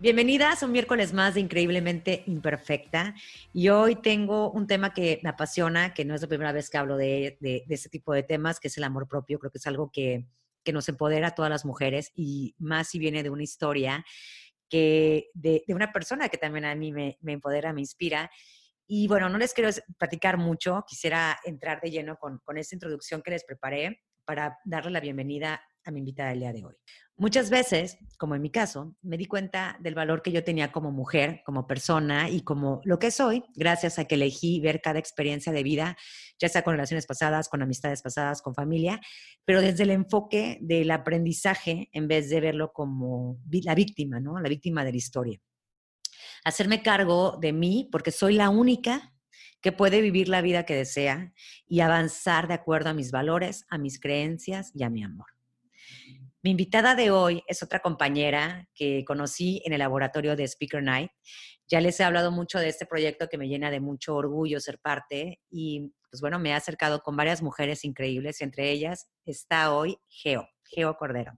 Bienvenidas a un miércoles más de Increíblemente Imperfecta. Y hoy tengo un tema que me apasiona, que no es la primera vez que hablo de, de, este tipo de temas, que es el amor propio. Creo que es algo que, que nos empodera a todas las mujeres y más si viene de una historia que de, de una persona que también a mí me, me, empodera, me inspira. Y bueno, no les quiero platicar mucho, quisiera entrar de lleno con, con esta introducción que les preparé para darle la bienvenida a mi invitada del día de hoy. Muchas veces, como en mi caso, me di cuenta del valor que yo tenía como mujer, como persona y como lo que soy, gracias a que elegí ver cada experiencia de vida, ya sea con relaciones pasadas, con amistades pasadas, con familia, pero desde el enfoque del aprendizaje en vez de verlo como la víctima, ¿no? La víctima de la historia. Hacerme cargo de mí porque soy la única que puede vivir la vida que desea y avanzar de acuerdo a mis valores, a mis creencias y a mi amor. Mi invitada de hoy es otra compañera que conocí en el laboratorio de Speaker Night. Ya les he hablado mucho de este proyecto que me llena de mucho orgullo ser parte y pues bueno, me he acercado con varias mujeres increíbles y entre ellas está hoy Geo, Geo Cordero.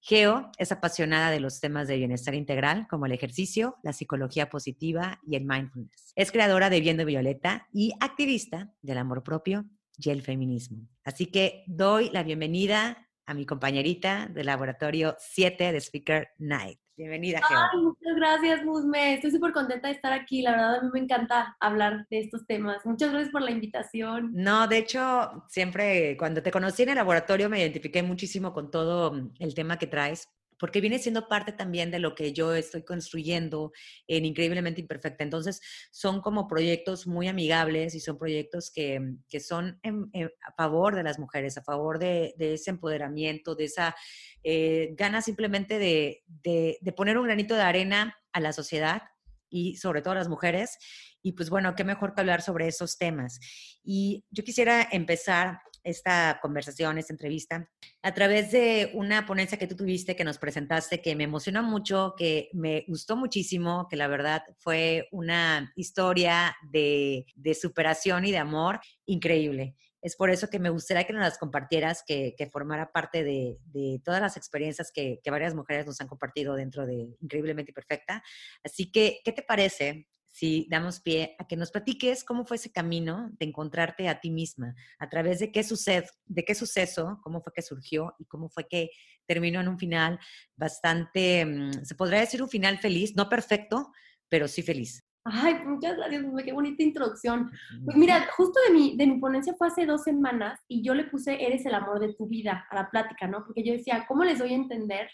Geo es apasionada de los temas de bienestar integral como el ejercicio, la psicología positiva y el mindfulness. Es creadora de Viendo Violeta y activista del amor propio y el feminismo. Así que doy la bienvenida a mi compañerita del laboratorio 7 de Speaker Night. Bienvenida, Ay, muchas gracias, Musme. Estoy súper contenta de estar aquí. La verdad, a mí me encanta hablar de estos temas. Muchas gracias por la invitación. No, de hecho, siempre cuando te conocí en el laboratorio me identifiqué muchísimo con todo mm, el tema que traes porque viene siendo parte también de lo que yo estoy construyendo en Increíblemente Imperfecta. Entonces, son como proyectos muy amigables y son proyectos que, que son a favor de las mujeres, a favor de, de ese empoderamiento, de esa eh, gana simplemente de, de, de poner un granito de arena a la sociedad y sobre todo a las mujeres. Y pues bueno, qué mejor que hablar sobre esos temas. Y yo quisiera empezar esta conversación, esta entrevista, a través de una ponencia que tú tuviste, que nos presentaste, que me emocionó mucho, que me gustó muchísimo, que la verdad fue una historia de, de superación y de amor increíble. Es por eso que me gustaría que nos las compartieras, que, que formara parte de, de, todas las experiencias que, que varias mujeres nos han compartido dentro de Increíblemente Perfecta. Así que, ¿qué te parece si damos pie a que nos platiques cómo fue ese camino de encontrarte a ti misma, a través de qué, sucede, de qué suceso, cómo fue que surgió y cómo fue que terminó en un final bastante, mm, se podría decir un final feliz, no perfecto, pero sí feliz. Ay, muchas gracias, qué bonita introducción. Pues mira, justo de mi, de mi ponencia fue hace dos semanas y yo le puse Eres el amor de tu vida a la plática, ¿no? Porque yo decía, ¿cómo les doy a entender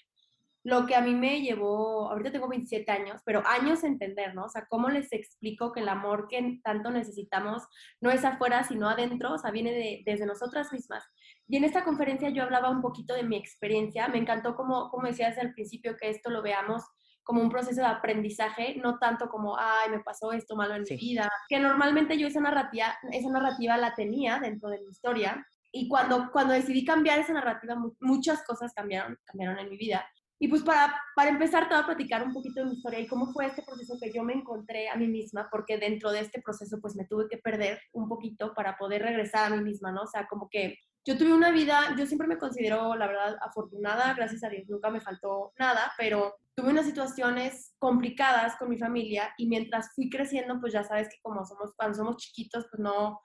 lo que a mí me llevó, ahorita tengo 27 años, pero años entender, ¿no? O sea, ¿cómo les explico que el amor que tanto necesitamos no es afuera, sino adentro? O sea, viene de, desde nosotras mismas. Y en esta conferencia yo hablaba un poquito de mi experiencia. Me encantó como, como decías al principio que esto lo veamos como un proceso de aprendizaje, no tanto como, ay, me pasó esto malo en mi vida, que normalmente yo esa narrativa, esa narrativa la tenía dentro de mi historia. Y cuando, cuando decidí cambiar esa narrativa, muchas cosas cambiaron, cambiaron en mi vida. Y pues para, para empezar te voy a platicar un poquito de mi historia y cómo fue este proceso que yo me encontré a mí misma, porque dentro de este proceso pues me tuve que perder un poquito para poder regresar a mí misma, ¿no? O sea, como que yo tuve una vida, yo siempre me considero, la verdad, afortunada, gracias a Dios, nunca me faltó nada, pero tuve unas situaciones complicadas con mi familia y mientras fui creciendo, pues ya sabes que como somos, cuando somos chiquitos, pues no,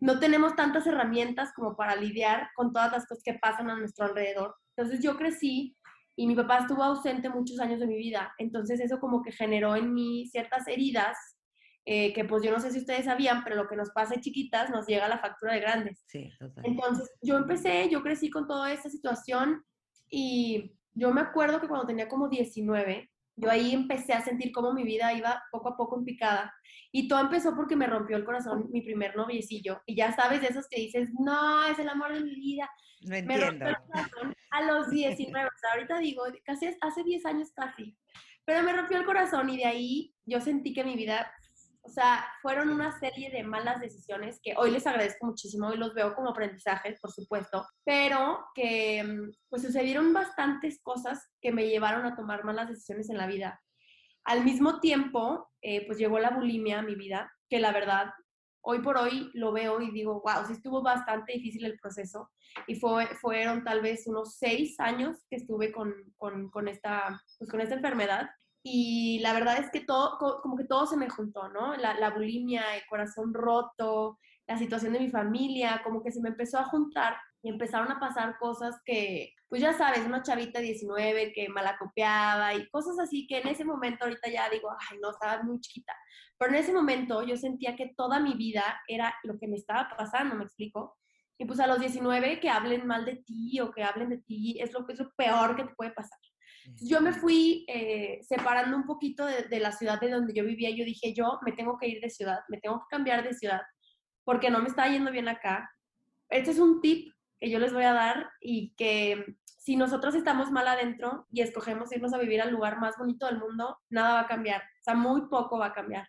no tenemos tantas herramientas como para lidiar con todas las cosas que pasan a nuestro alrededor. Entonces yo crecí y mi papá estuvo ausente muchos años de mi vida. Entonces eso como que generó en mí ciertas heridas eh, que pues yo no sé si ustedes sabían, pero lo que nos pasa chiquitas nos llega a la factura de grandes. Sí, total. Entonces yo empecé, yo crecí con toda esta situación y yo me acuerdo que cuando tenía como 19, yo ahí empecé a sentir cómo mi vida iba poco a poco en picada. Y todo empezó porque me rompió el corazón mi primer noviecillo. Y ya sabes de esos que dices, no, es el amor de mi vida. No entiendo. Me rompió el corazón a los 19. o sea, ahorita digo, casi hace 10 años casi. Pero me rompió el corazón y de ahí yo sentí que mi vida o sea, fueron una serie de malas decisiones que hoy les agradezco muchísimo y los veo como aprendizajes, por supuesto, pero que mm, pues sucedieron bastantes cosas que me llevaron a tomar malas decisiones en la vida. Al mismo tiempo, eh, pues llegó la bulimia a mi vida, que la verdad, hoy por hoy lo veo y digo, wow, sí estuvo bastante difícil el proceso. Y fue, fueron tal vez unos seis años que estuve con, con, con esta, pues, con esta enfermedad y la verdad es que todo, como que todo se me juntó, ¿no? La, la, bulimia, el corazón roto, la situación de mi familia, como que se me empezó a juntar y empezaron a pasar cosas que, pues ya sabes, una chavita 19 que malacopiaba y cosas así que en ese momento ahorita ya digo, ay, no, estaba muy chiquita. Pero en ese momento yo sentía que toda mi vida era lo que me estaba pasando, ¿me explico? Y pues a los 19 que hablen mal de ti o que hablen de ti es lo, es lo peor que te puede pasar. Yo me fui eh, separando un poquito de, la ciudad de donde yo vivía. Yo dije, yo me tengo que ir de ciudad, me tengo que cambiar de ciudad, porque no me está yendo bien acá. Este es un tip que yo les voy a dar y que si nosotros estamos mal adentro y escogemos irnos a vivir al lugar más bonito del mundo, nada va a cambiar. O sea, muy poco va a cambiar.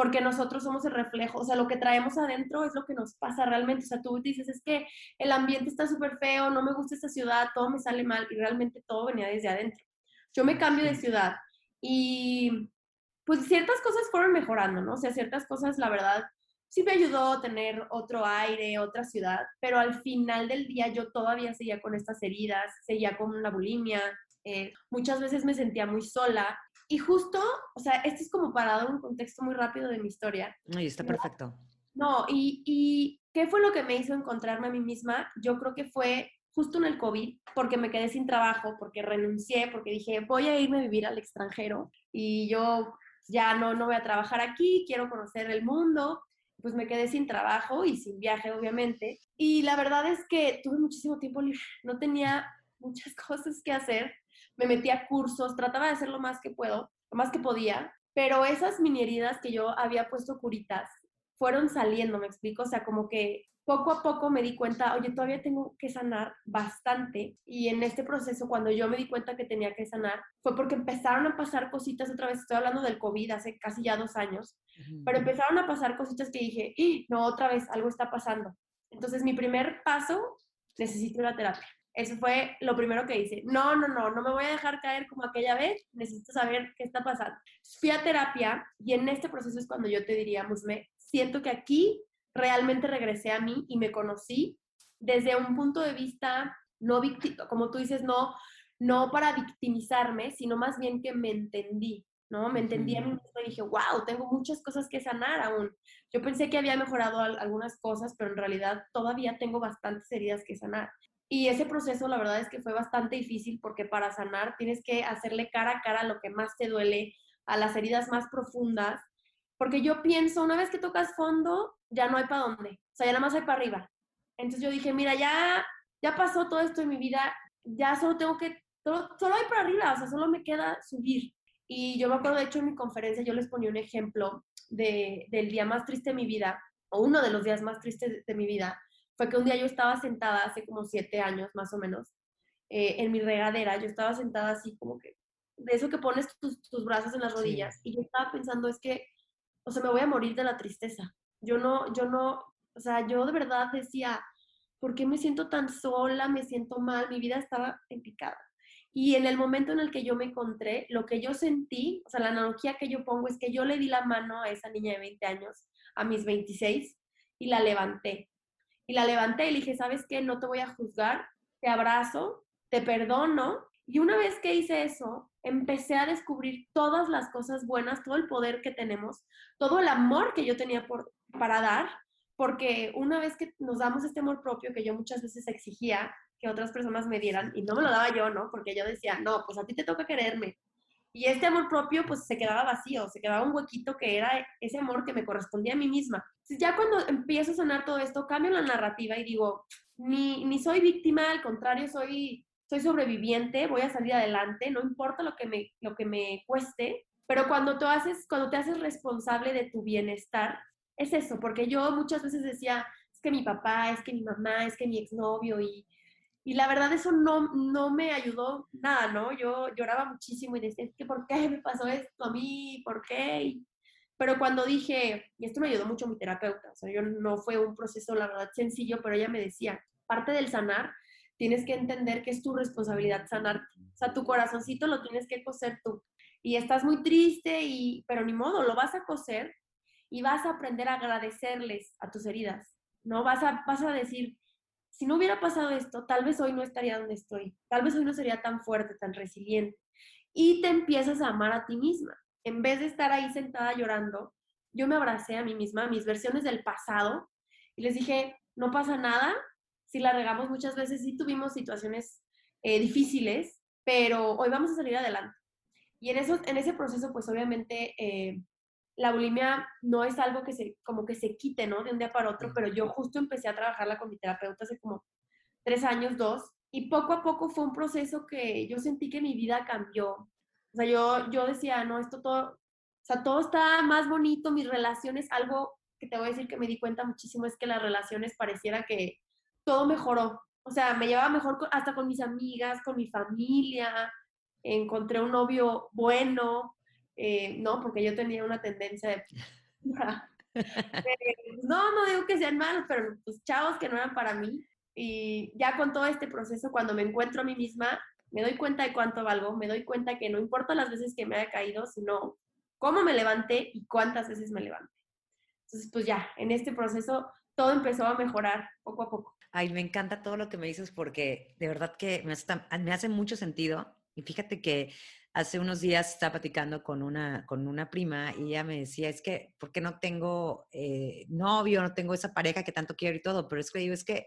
Porque nosotros somos el reflejo, o sea, lo que traemos adentro es lo que nos pasa realmente. O sea, tú dices, es que el ambiente está súper feo, no me gusta esta ciudad, todo me sale mal y realmente todo venía desde adentro. Yo me cambio de ciudad y pues ciertas cosas fueron mejorando, ¿no? O sea, ciertas cosas, la verdad, sí me ayudó a tener otro aire, otra ciudad, pero al final del día yo todavía seguía con estas heridas, seguía con una bulimia, eh, muchas veces me sentía muy sola. Y justo, o sea, esto es como para dar un contexto muy rápido de mi historia. Ay, está perfecto. No, y, y ¿qué fue lo que me hizo encontrarme a mí misma? Yo creo que fue justo en el COVID, porque me quedé sin trabajo, porque renuncié, porque dije, voy a irme a vivir al extranjero y yo ya no, no voy a trabajar aquí, quiero conocer el mundo. Pues me quedé sin trabajo y sin viaje, obviamente. Y la verdad es que tuve muchísimo tiempo libre, no tenía muchas cosas que hacer. Me metí a cursos, trataba de hacer lo más que puedo, lo más que podía, pero esas mini heridas que yo había puesto curitas fueron saliendo, me explico, o sea, como que poco a poco me di cuenta, oye, todavía tengo que sanar bastante. Y en este proceso, cuando yo me di cuenta que tenía que sanar, fue porque empezaron a pasar cositas otra vez. Estoy hablando del COVID hace casi ya dos años, pero empezaron a pasar cositas que dije, ¡Ah! no, otra vez, algo está pasando. Entonces, mi primer paso, necesito una terapia. Eso fue lo primero que hice. No, no, no, no me voy a dejar caer como aquella vez, necesito saber qué está pasando. Fui a terapia y en este proceso es cuando yo te diría, Musme, siento que aquí realmente regresé a mí y me conocí desde un punto de vista no como tú dices, no, no para victimizarme, sino más bien que me entendí, ¿no? Me entendí a mí misma y dije, wow, tengo muchas cosas que sanar aún. Yo pensé que había mejorado algunas cosas, pero en realidad todavía tengo bastantes heridas que sanar. Y ese proceso, la verdad es que fue bastante difícil porque para sanar tienes que hacerle cara a cara lo que más te duele, a las heridas más profundas porque yo pienso, una vez que tocas fondo, ya no hay para dónde. O sea, ya nada más hay para arriba. Entonces yo dije, mira, ya, ya pasó todo esto en mi vida, ya solo tengo que, solo, solo hay para arriba, o sea, solo me queda subir. Y yo me acuerdo, de hecho, en mi conferencia yo les ponía un ejemplo de, del día más triste de mi vida, o uno de los días más tristes de, mi vida, fue que un día yo estaba sentada hace como siete años más o menos, eh, en mi regadera, yo estaba sentada así como que, de eso que pones tus, tus brazos en las rodillas, y yo estaba pensando, es que o sea, me voy a morir de la tristeza. Yo no, yo no, o sea, yo de verdad decía, ¿por qué me siento tan sola? Me siento mal, mi vida estaba en picada. Y en el momento en el que yo me encontré, lo que yo sentí, o sea, la analogía que yo pongo es que yo le di la mano a esa niña de 20 años, a mis 26, y la levanté. Y la levanté y le dije, ¿sabes qué? No te voy a juzgar, te abrazo, te perdono. Y una vez que hice eso, empecé a descubrir todas las cosas buenas, todo el poder que tenemos, todo el amor que yo tenía por, para dar, porque una vez que nos damos este amor propio que yo muchas veces exigía que otras personas me dieran y no me lo daba yo, ¿no? Porque yo decía, no, pues a ti te toca quererme. Y este amor propio pues se quedaba vacío, se quedaba un huequito que era ese amor que me correspondía a mí misma. Entonces ya cuando empiezo a sanar todo esto, cambio la narrativa y digo, ni, ni soy víctima, al contrario, soy soy sobreviviente, voy a salir adelante, no importa lo que me, lo que me cueste, pero cuando, tú haces, cuando te haces responsable de tu bienestar, es eso, porque yo muchas veces decía, es que mi papá, es que mi mamá, es que mi exnovio, y, y la verdad eso no, no me ayudó nada, ¿no? Yo lloraba muchísimo y decía, es que ¿por qué me pasó esto a mí? ¿Por qué? pero cuando dije, y esto me ayudó mucho mi terapeuta, o sea, yo no fue un proceso, la verdad, sencillo, pero ella me decía, parte del sanar, tienes que entender que es tu responsabilidad sanar, o sea, tu corazoncito lo tienes que coser tú. Y estás muy triste, y, pero ni modo, lo vas a coser y vas a aprender a agradecerles a tus heridas, ¿no? Vas a, vas a decir, si no hubiera pasado esto, tal vez hoy no estaría donde estoy, tal vez hoy no sería tan fuerte, tan resiliente. Y te empiezas a amar a ti misma. En vez de estar ahí sentada llorando, yo me abracé a mí misma, a mis versiones del pasado, y les dije, no pasa nada, si la regamos muchas veces, sí tuvimos situaciones eh, difíciles, pero hoy vamos a salir adelante. Y en, eso, en ese proceso, pues obviamente eh, la bulimia no es algo que se, como que se quite, ¿no? De un día para otro, pero yo justo empecé a trabajarla con mi terapeuta hace como tres años, dos, y poco a poco fue un proceso que yo sentí que mi vida cambió. O sea, yo, yo decía, no, esto todo, o sea, todo está más bonito, mis relaciones, algo que te voy a decir que me di cuenta muchísimo es que las relaciones pareciera que todo mejoró. O sea, me llevaba mejor hasta con mis amigas, con mi familia, encontré un novio bueno, eh, no, porque yo tenía una tendencia de... no, no digo que sean malos, pero pues chavos que no eran para mí. Y ya con todo este proceso, cuando me encuentro a mí misma, me doy cuenta de cuánto valgo, me doy cuenta que no importa las veces que me haya caído, sino cómo me levanté y cuántas veces me levanté. Entonces, pues ya, en este proceso todo empezó a mejorar poco a poco. Ay, me encanta todo lo que me dices porque de verdad que me hace, me hace mucho sentido. Y fíjate que hace unos días estaba platicando con una, con una prima y ella me decía, es que, ¿por qué no tengo eh, novio, no tengo esa pareja que tanto quiero y todo? Pero es que digo, es que,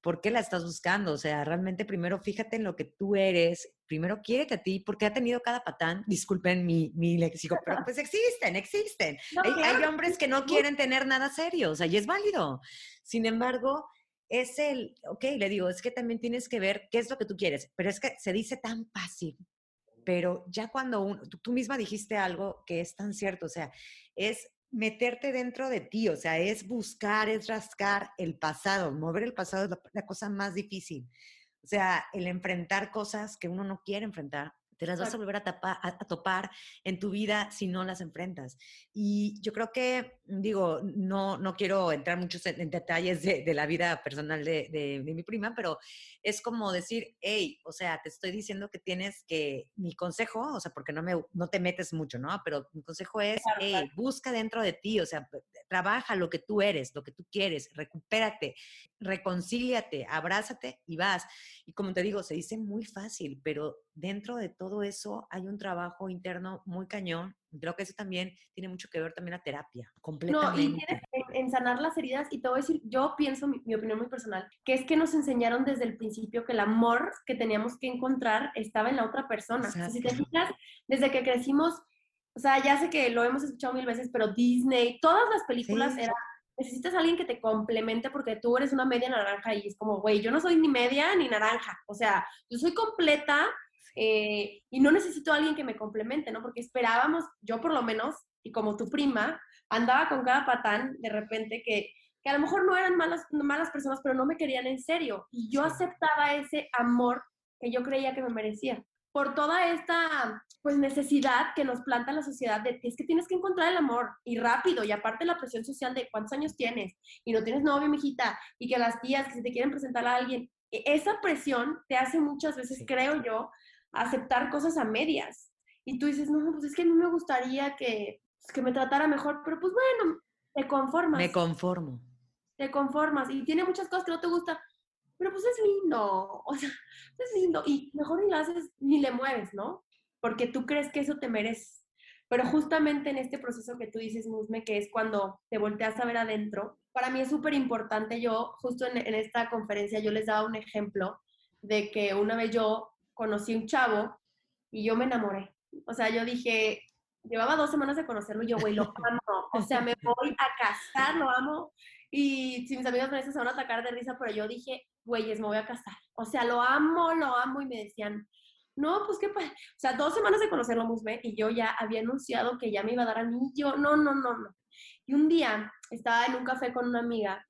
¿por qué la estás buscando? O sea, realmente primero fíjate en lo que tú eres, primero quiérete a ti, porque ha tenido cada patán, disculpen mi, mi léxico, pero pues existen, existen. hay, hay hombres que no quieren tener nada serio, o sea, y es válido. Sin embargo, es el, ok, le digo, es que también tienes que ver qué es lo que tú quieres, pero es que se dice tan fácil, pero ya cuando tú, misma dijiste algo que es tan cierto, o sea, es meterte dentro de ti, o sea, es buscar, es rascar el pasado, mover el pasado es la cosa más difícil. O sea, el enfrentar cosas que uno no quiere enfrentar, te las vas a volver a, topar en tu vida si no las enfrentas. Y yo creo que, digo, no, no quiero entrar muchos en, detalles de, la vida personal de, de, mi prima, pero es como decir, hey, o sea, te estoy diciendo que tienes que, mi consejo, o sea, porque no, me, no te metes mucho, ¿no? Pero mi consejo es, hey, busca dentro de ti, o sea, trabaja lo que tú eres, lo que tú quieres, recupérate, reconcíliate, abrázate y vas. Y como te digo, se dice muy fácil, pero dentro de todo eso hay un trabajo interno muy cañón. Creo que eso también tiene mucho que ver también la terapia, completamente. No, y en, sanar las heridas, y te voy a decir, yo pienso, mi, opinión muy personal, que es que nos enseñaron desde el principio que el amor que teníamos que encontrar estaba en la otra persona. si te fijas, desde que crecimos, o sea, ya sé que lo hemos escuchado mil veces, pero Disney, todas las películas eran necesitas a alguien que te complemente porque tú eres una media naranja y es como, güey, yo no soy ni media ni naranja, o sea, yo soy completa eh, y no necesito a alguien que me complemente, ¿no? Porque esperábamos, yo por lo menos, y como tu prima, andaba con cada patán de repente que, que a lo mejor no eran malas, malas personas, pero no me querían en serio. Y yo aceptaba ese amor que yo creía que me merecía por toda esta pues necesidad que nos planta la sociedad de es que tienes que encontrar el amor y rápido y aparte la presión social de cuántos años tienes y no tienes novio, mijita, y que las tías que se te quieren presentar a alguien, e, esa presión te hace muchas veces, creo yo, aceptar cosas a medias. Y tú dices, no, pues es que a mí me gustaría que, pues, que me tratara mejor, pero pues bueno, te conformas. Me conformo. Te conformas y tiene muchas cosas que no te gustan pero pues es lindo, o sea, es lindo y mejor ni lo haces ni le mueves, ¿no? Porque tú crees que eso te mereces. Pero justamente en este proceso que tú dices, Musme, que es cuando te volteas a ver adentro, para mí es súper importante. Yo, justo en, en, esta conferencia, yo les daba un ejemplo de que una vez yo conocí un chavo y yo me enamoré. O sea, yo dije, llevaba dos semanas de conocerlo y yo, güey, lo amo. O sea, me voy a casar, lo amo Y si mis amigos me se van a atacar de risa, pero yo dije, güeyes, me voy a casar. O sea, lo amo, lo amo. Y me decían, no, pues qué pasa. O sea, dos semanas de conocerlo, Musbe, y yo ya había anunciado que ya me iba a dar anillo. No, no, no, no. Y un día estaba en un café con una amiga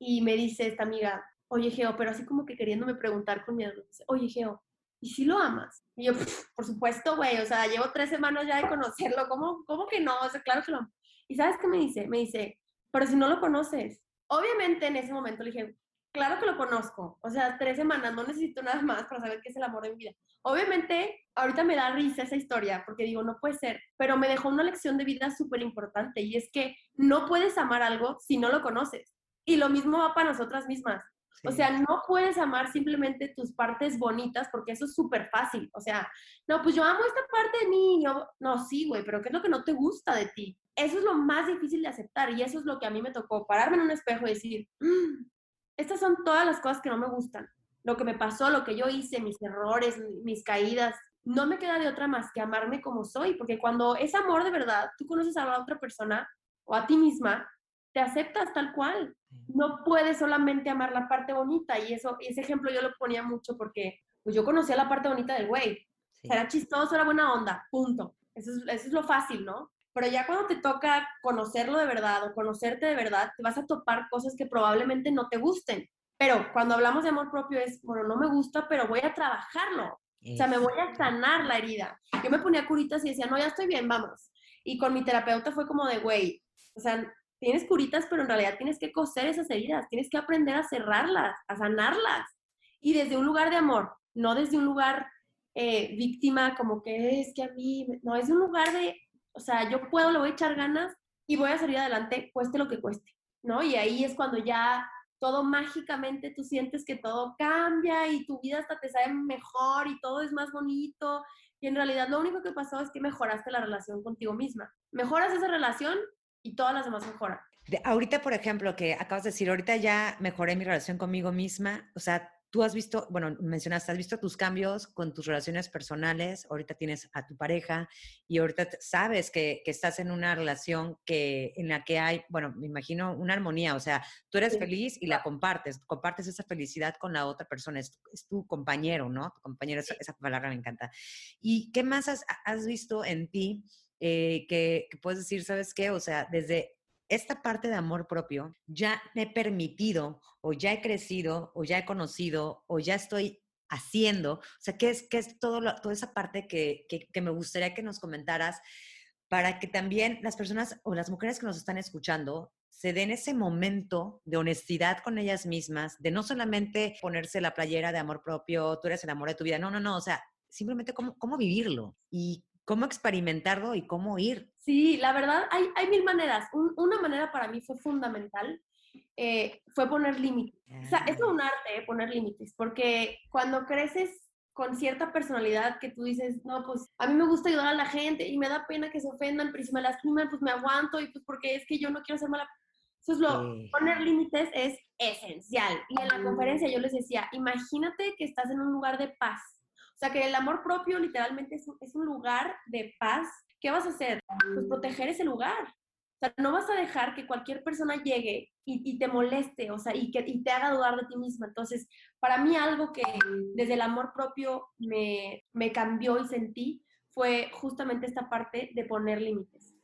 y me dice esta amiga, oye, Geo, pero así como que queriéndome preguntar con miedo, dice, oye, Geo, ¿y si lo amas? Y yo, por supuesto, güey, o sea, llevo tres semanas ya de conocerlo, ¿cómo, cómo que no? O sea, claro que lo amo. ¿Y sabes qué me dice? Me dice, pero si no lo conoces. Obviamente en ese momento le dije, claro que lo conozco. O sea, tres semanas, no necesito nada más para saber qué es el amor de mi vida. Obviamente, ahorita me da risa esa historia porque digo, no puede ser, pero me dejó una lección de vida súper importante y es que no puedes amar algo si no lo conoces. Y lo mismo va para nosotras mismas. O sea, no puedes amar simplemente tus partes bonitas porque eso es súper fácil. O sea, no, pues yo amo esta parte de mí. no, sí, güey, pero ¿qué es lo que no te gusta de ti? Eso es lo más difícil de aceptar y eso es lo que a mí me tocó, pararme en un espejo y decir, mm, estas son todas las cosas que no me gustan. Lo que me pasó, lo que yo hice, mis errores, mis caídas. No me queda de otra más que amarme como soy, porque cuando es amor de verdad, tú conoces a la otra persona o a ti misma, te aceptas tal cual. No puedes solamente amar la parte bonita y eso, ese ejemplo yo lo ponía mucho porque pues yo conocía la parte bonita del güey. Era chistoso, era buena onda, punto. Eso es, eso es lo fácil, ¿no? Pero ya cuando te toca conocerlo de verdad o conocerte de verdad, te vas a topar cosas que probablemente no te gusten. Pero cuando hablamos de amor propio es, bueno, no me gusta, pero voy a trabajarlo. O sea, me voy a sanar la herida. Yo me ponía curitas y decía, no, ya estoy bien, vamos. Y con mi terapeuta fue como de, güey, o sea, tienes curitas, pero en realidad tienes que coser esas heridas, tienes que aprender a cerrarlas, a sanarlas. Y desde un lugar de amor, no desde un lugar eh, víctima, como que es que a mí, no, es un lugar de, o sea, yo puedo, le voy a echar ganas y voy a salir adelante, cueste lo que cueste, ¿no? Y ahí es cuando ya todo mágicamente tú sientes que todo cambia y tu vida hasta te sabe mejor y todo es más bonito. Y en realidad lo único que pasó es que mejoraste la relación contigo misma. Mejoras esa relación y todas las demás mejoran. ahorita, por ejemplo, que acabas de decir, ahorita ya mejoré mi relación conmigo misma, o sea, tú has visto, bueno, mencionaste, has visto tus cambios con tus relaciones personales, ahorita tienes a tu pareja y ahorita sabes que, que, estás en una relación que, en la que hay, bueno, me imagino una armonía, o sea, tú eres feliz y la compartes, compartes esa felicidad con la otra persona, es, tu compañero, ¿no? Tu compañero, esa, palabra me encanta. ¿Y qué más has, has visto en ti eh, que, puedes decir, ¿sabes qué? O sea, desde esta parte de amor propio, ya me he permitido o ya he crecido o ya he conocido o ya estoy haciendo. O sea, ¿qué es, qué es todo toda esa parte que, que, me gustaría que nos comentaras para que también las personas o las mujeres que nos están escuchando se den ese momento de honestidad con ellas mismas, de no solamente ponerse la playera de amor propio, tú eres el amor de tu vida, no, no, no, o sea, simplemente cómo, cómo vivirlo y cómo experimentarlo y cómo ir. Sí, la verdad, hay, hay mil maneras. una manera para mí fue fundamental, eh, fue poner límites. O sea, es un arte eh, poner límites, porque cuando creces con cierta personalidad que tú dices, no, pues a mí me gusta ayudar a la gente y me da pena que se ofendan, pero si me lastiman, pues me aguanto y pues porque es que yo no quiero ser mala. Eso es lo, poner límites es esencial. Y en la conferencia yo les decía, imagínate que estás en un lugar de paz sea, que el amor propio literalmente es un, es un lugar de paz. ¿Qué vas a hacer? Pues proteger ese lugar. O sea, no vas a dejar que cualquier persona llegue y, y te moleste, o sea, y que y te haga dudar de ti misma. Entonces, para mí algo que desde el amor propio me, me cambió y sentí fue justamente esta parte de poner límites.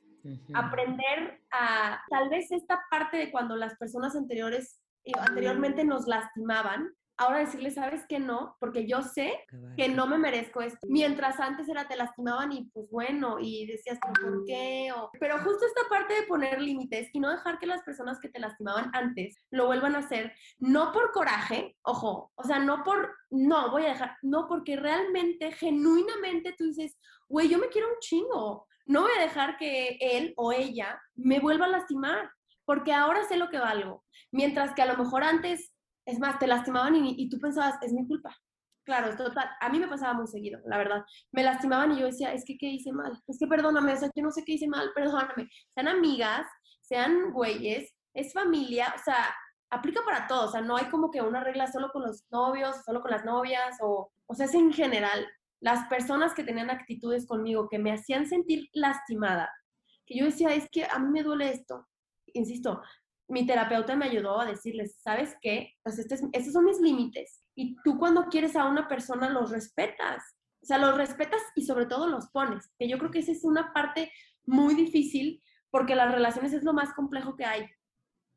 Aprender a, tal vez esta parte de cuando las personas anteriores, eh, anteriormente nos lastimaban, ahora decirle, ¿sabes que no? Porque yo sé que no me merezco esto. Mientras antes era te lastimaban y pues bueno, y decías, ¿por qué? Pero justo esta parte de poner límites y no dejar que las personas que te lastimaban antes lo vuelvan a hacer, no por coraje, ojo, o sea, no por, no, voy a dejar, no, porque realmente, genuinamente tú dices, güey, yo me quiero un chingo. No voy a dejar que él o ella me vuelva a lastimar, porque ahora sé lo que valgo. Mientras que a lo mejor antes es más, te lastimaban y, tú pensabas, es mi culpa. Claro, es total. A mí me pasaba muy seguido, la verdad. Me lastimaban y yo decía, es que, ¿qué hice mal? Es que perdóname, o sea, yo no sé qué hice mal, perdóname. Sean amigas, sean güeyes, es familia, o sea, aplica para todos. O sea, no hay como que una regla solo con los novios, solo con las novias, o, o sea, es en general. Las personas que tenían actitudes conmigo que me hacían sentir lastimada, que yo decía, es que a mí me duele esto. Insisto, mi terapeuta me ayudó a decirles, ¿sabes qué? Pues este estos son mis límites. Y tú cuando quieres a una persona los respetas. O sea, los respetas y sobre todo los pones. Que yo creo que esa es una parte muy difícil porque las relaciones es lo más complejo que hay.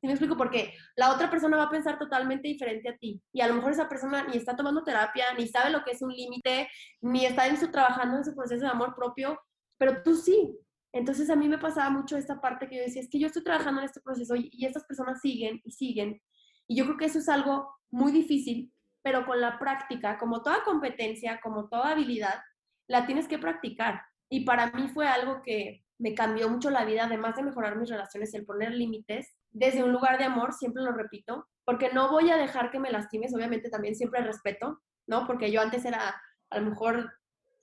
¿Sí me explico? Porque la otra persona va a pensar totalmente diferente a ti. Y a lo mejor esa persona ni está tomando terapia, ni sabe lo que es un límite, ni está en su, trabajando en su proceso de amor propio, pero tú sí. Entonces a mí me pasaba mucho esta parte que yo decía, es que yo estoy trabajando en este proceso y, estas personas siguen y siguen. Y yo creo que eso es algo muy difícil, pero con la práctica, como toda competencia, como toda habilidad, la tienes que practicar. Y para mí fue algo que me cambió mucho la vida, además de mejorar mis relaciones, el poner límites desde un lugar de amor, siempre lo repito, porque no voy a dejar que me lastimes, obviamente también siempre respeto, ¿no? Porque yo antes era a lo mejor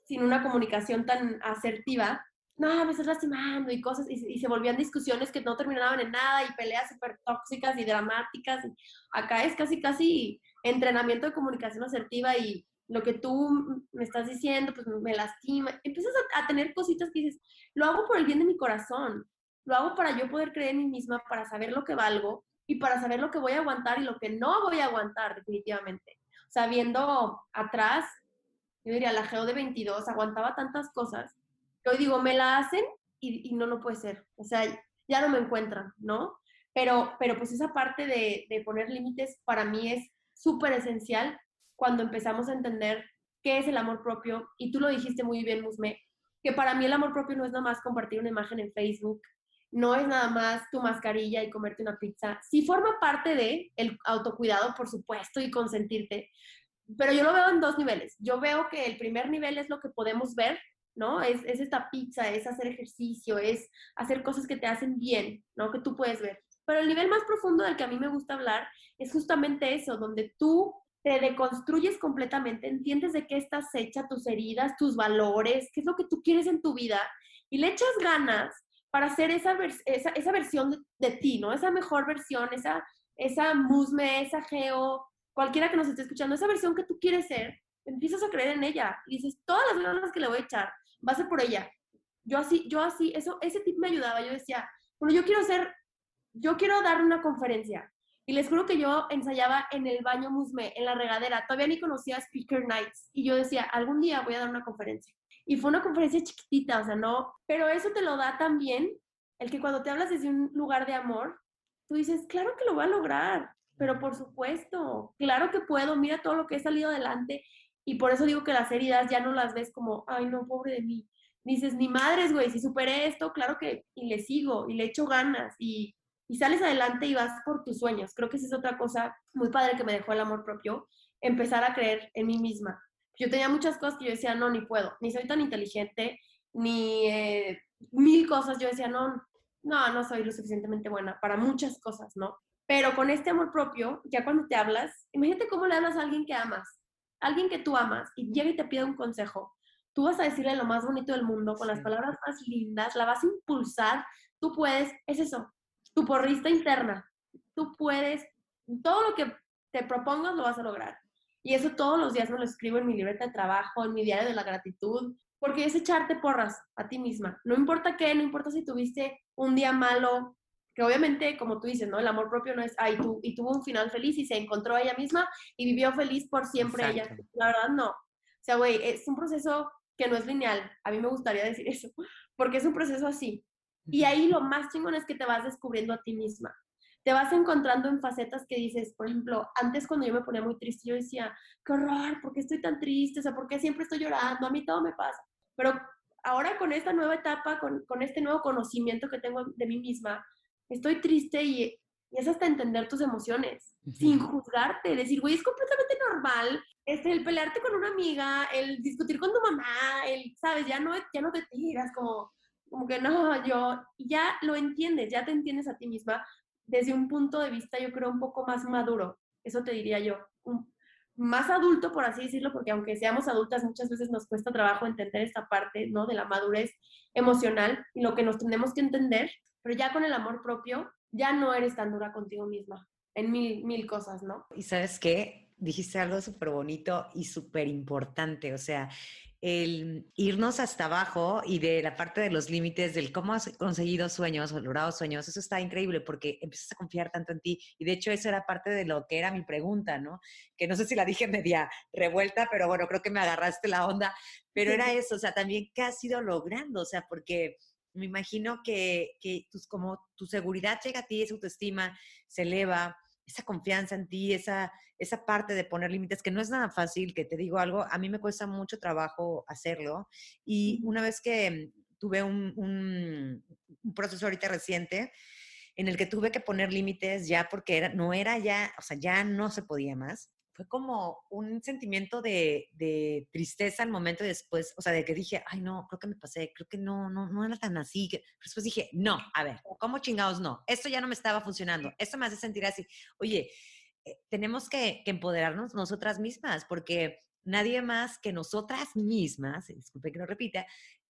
sin una comunicación tan asertiva, no, me estás lastimando y cosas, y, se volvían discusiones que no terminaban en nada y peleas súper tóxicas y dramáticas. acá es casi, casi entrenamiento de comunicación asertiva y lo que tú me estás diciendo, pues me lastima. Empiezas a, tener cositas que dices, lo hago por el bien de mi corazón, lo hago para yo poder creer en mí misma, para saber lo que valgo y para saber lo que voy a aguantar y lo que no voy a aguantar definitivamente. O sea, viendo atrás, yo diría, la Geo de 22 aguantaba tantas cosas que hoy digo, me la hacen y, no, no puede ser. O sea, ya no me encuentran, ¿no? Pero, pero pues esa parte de, de poner límites para mí es súper esencial cuando empezamos a entender qué es el amor propio. Y tú lo dijiste muy bien, Musme, que para mí el amor propio no es nada más compartir una imagen en Facebook, no es nada más tu mascarilla y comerte una pizza. Sí forma parte de el autocuidado, por supuesto, y consentirte, pero yo lo veo en dos niveles. Yo veo que el primer nivel es lo que podemos ver, ¿no? Es, es esta pizza, es hacer ejercicio, es hacer cosas que te hacen bien, ¿no? Que tú puedes ver. Pero el nivel más profundo del que a mí me gusta hablar es justamente eso, donde tú te deconstruyes completamente, entiendes de qué estás hecha, tus heridas, tus valores, qué es lo que tú quieres en tu vida y le echas ganas para hacer esa, esa, esa, versión de, ti, ¿no? Esa mejor versión, esa, esa musme, esa geo, cualquiera que nos esté escuchando, esa versión que tú quieres ser, empiezas a creer en ella y dices, todas las ganas que le voy a echar, va a ser por ella. Yo así, yo así, eso, ese tip me ayudaba, yo decía, bueno, yo quiero ser, yo quiero dar una conferencia, y les juro que yo ensayaba en el baño Musme, en la regadera. Todavía ni conocía Speaker Nights. Y yo decía, algún día voy a dar una conferencia. Y fue una conferencia chiquitita, o sea, no. Pero eso te lo da también el que cuando te hablas desde un lugar de amor, tú dices, claro que lo voy a lograr. Pero por supuesto, claro que puedo. Mira todo lo que he salido adelante. Y por eso digo que las heridas ya no las ves como, ay, no, pobre de mí. Dices, ni madres, güey, si superé esto, claro que, y le sigo, y le echo ganas, y y sales adelante y vas por tus sueños. Creo que esa es otra cosa muy padre que me dejó el amor propio, empezar a creer en mí misma. Yo tenía muchas cosas que yo decía, no, ni puedo, ni soy tan inteligente, ni eh, mil cosas. Yo decía, no, no, no soy lo suficientemente buena para muchas cosas, ¿no? Pero con este amor propio, ya cuando te hablas, imagínate cómo le hablas a alguien que amas, alguien que tú amas, y llega y te pide un consejo. Tú vas a decirle lo más bonito del mundo, con las palabras más lindas, la vas a impulsar, tú puedes, es eso, tu porrista interna. Tú puedes, todo lo que te propongas lo vas a lograr. Y eso todos los días me lo escribo en mi libreta de trabajo, en mi diario de la gratitud, porque es echarte porras a ti misma. No importa qué, no importa si tuviste un día malo, que obviamente, como tú dices, ¿no? El amor propio no es, ay, tú, y tuvo un final feliz y se encontró a ella misma y vivió feliz por siempre ella. La verdad, no. O sea, güey, es un proceso que no es lineal. A mí me gustaría decir eso, porque es un proceso así. Y ahí lo más chingón es que te vas descubriendo a ti misma. Te vas encontrando en facetas que dices, por ejemplo, antes cuando yo me ponía muy triste, yo decía, qué horror, ¿por qué estoy tan triste? O sea, ¿por qué siempre estoy llorando? A mí todo me pasa. Pero ahora con esta nueva etapa, con, con este nuevo conocimiento que tengo de mí misma, estoy triste y, es hasta entender tus emociones, sin juzgarte, decir, güey, es completamente normal este, el pelearte con una amiga, el discutir con tu mamá, el, sabes, ya no, ya no te tiras, como como que no, yo ya lo entiendes, ya te entiendes a ti misma desde un punto de vista, yo creo, un poco más maduro. Eso te diría yo. más adulto, por así decirlo, porque aunque seamos adultas, muchas veces nos cuesta trabajo entender esta parte, ¿no? De la madurez emocional y lo que nos tenemos que entender, pero ya con el amor propio, ya no eres tan dura contigo misma en mil, mil cosas, ¿no? Y sabes qué? Dijiste algo súper bonito y súper importante, o sea, el irnos hasta abajo y de la parte de los límites del cómo has conseguido sueños o logrado sueños, eso está increíble porque empiezas a confiar tanto en ti. Y de hecho eso era parte de lo que era mi pregunta, ¿no? Que no sé si la dije media revuelta, pero bueno, creo que me agarraste la onda. Pero era eso, o sea, también qué has ido logrando, o sea, porque me imagino que, que tus, como tu seguridad llega a ti, esa autoestima se eleva, esa confianza en ti, esa, esa parte de poner límites, que no es nada fácil, que te digo algo, a mí me cuesta mucho trabajo hacerlo. Y una vez que tuve un, un, un proceso ahorita reciente, en el que tuve que poner límites ya porque era, no era ya, o sea, ya no se podía más fue como un sentimiento de, tristeza al momento después, o sea, de que dije, ay, no, creo que me pasé, creo que no, no, no era tan así. Después dije, no, a ver, ¿cómo chingados no? Esto ya no me estaba funcionando, esto me hace sentir así. Oye, eh, tenemos que, empoderarnos nosotras mismas, porque nadie más que nosotras mismas, disculpe que lo repita,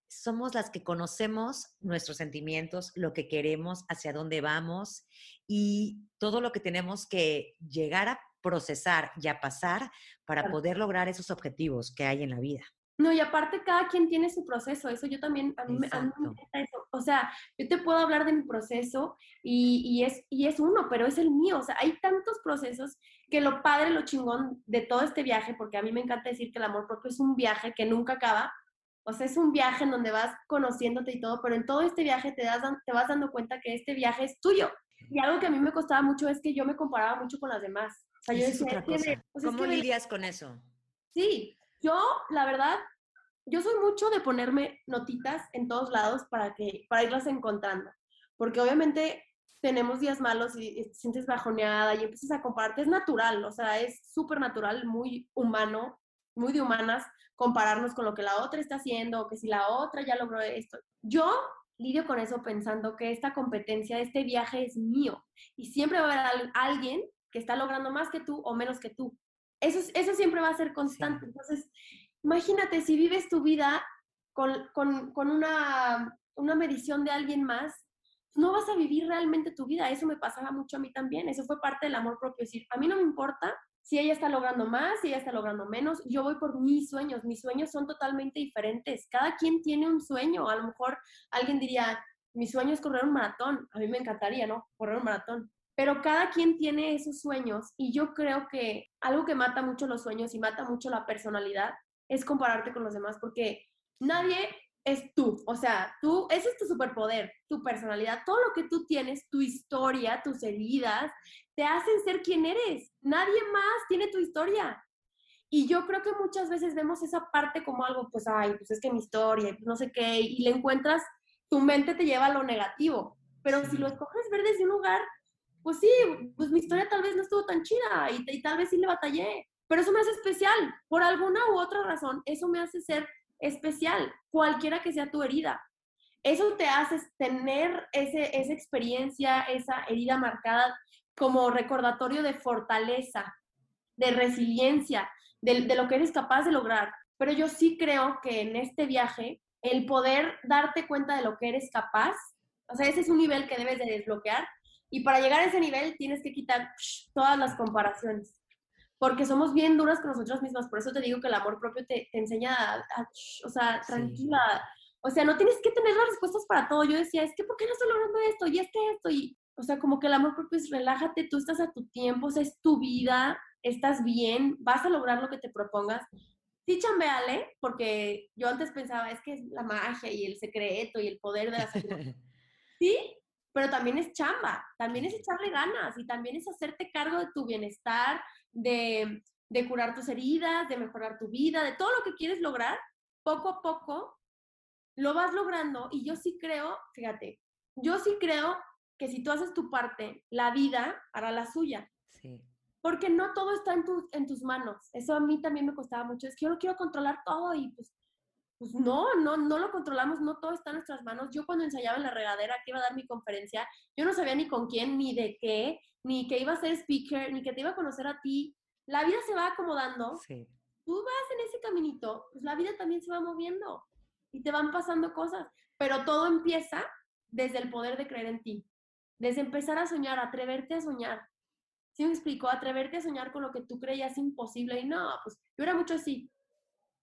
somos las que conocemos nuestros sentimientos, lo que queremos, hacia dónde vamos y todo lo que tenemos que llegar a procesar y a pasar para poder lograr esos objetivos que hay en la vida. No, y aparte cada quien tiene su proceso, eso yo también, a mí, a mí me encanta eso. O sea, yo te puedo hablar de mi proceso y, y, es, y es uno, pero es el mío. O sea, hay tantos procesos que lo padre, lo chingón de todo este viaje, porque a mí me encanta decir que el amor propio es un viaje que nunca acaba. O sea, es un viaje en donde vas conociéndote y todo, pero en todo este viaje te, das, te vas dando cuenta que este viaje es tuyo. Y algo que a mí me costaba mucho es que yo me comparaba mucho con las demás sea, yo decía, ¿Cómo lidias con eso? Sí, yo, la verdad, yo soy mucho de ponerme notitas en todos lados para, que, para irlas encontrando. Porque obviamente tenemos días malos y, te sientes bajoneada y empiezas a compararte. Es natural, o sea, es súper natural, muy humano, muy de humanas, compararnos con lo que la otra está haciendo, o que si la otra ya logró esto. Yo lidio con eso pensando que esta competencia, este viaje es mío y siempre va a haber alguien que está logrando más que tú o menos que tú. Eso, eso siempre va a ser constante. Entonces, imagínate si vives tu vida con, con, con una, una medición de alguien más, no vas a vivir realmente tu vida. Eso me pasaba mucho a mí también. Eso fue parte del amor propio. Es decir, a mí no me importa si ella está logrando más, si ella está logrando menos. Yo voy por mis sueños. Mis sueños son totalmente diferentes. Cada quien tiene un sueño. A lo mejor alguien diría, mi sueño es correr un maratón. A mí me encantaría, ¿no? Correr un maratón pero cada quien tiene esos sueños y yo creo que algo que mata mucho los sueños y mata mucho la personalidad es compararte con los demás porque nadie es tú, o sea, tú, ese es tu superpoder, tu personalidad, todo lo que tú tienes, tu historia, tus heridas, te hacen ser quien eres. Nadie más tiene tu historia. Y yo creo que muchas veces vemos esa parte como algo, pues, ay, pues es que mi historia, pues no sé qué, y le encuentras, tu mente te lleva a lo negativo. Pero si lo escoges ver desde un lugar pues sí, pues mi historia tal vez no estuvo tan chida y, tal vez sí le batallé, pero eso me hace especial. Por alguna u otra razón, eso me hace ser especial, cualquiera que sea tu herida. Eso te hace tener ese, esa experiencia, esa herida marcada como recordatorio de fortaleza, de resiliencia, de, de lo que eres capaz de lograr. Pero yo sí creo que en este viaje, el poder darte cuenta de lo que eres capaz, o sea, ese es un nivel que debes de desbloquear, y para llegar a ese nivel tienes que quitar todas las comparaciones, porque somos bien duras con nosotras mismas. Por eso te digo que el amor propio te, te enseña a, o sea, tranquila. O sea, no tienes que tener las respuestas para todo. Yo decía, es que ¿por qué no estoy logrando esto? Y es que esto. Y, o sea, como que el amor propio es relájate, tú estás a tu tiempo, o sea, es tu vida, estás bien, vas a lograr lo que te propongas. Sí, chambeale, porque yo antes pensaba, es que es la magia y el secreto y el poder de la Sí, pero también es chamba, también es echarle ganas y también es hacerte cargo de tu bienestar, de, de curar tus heridas, de mejorar tu vida, de todo lo que quieres lograr, poco a poco lo vas logrando y yo sí creo, fíjate, yo sí creo que si tú haces tu parte, la vida hará la suya. Sí. Porque no todo está en, en tus manos. Eso a mí también me costaba mucho. Es que yo lo quiero controlar todo y pues pues no, no, no lo controlamos, no todo está en nuestras manos. Yo cuando ensayaba en la regadera que iba a dar mi conferencia, yo no sabía ni con quién, ni de qué, ni que iba a ser speaker, ni que te iba a conocer a ti. La vida se va acomodando. Sí. Tú vas en ese caminito, pues la vida también se va moviendo y te van pasando cosas. Pero todo empieza desde el poder de creer en ti, desde empezar a soñar, atreverte a soñar. ¿Sí me explico? Atreverte a soñar con lo que tú creías imposible y no, pues yo era mucho así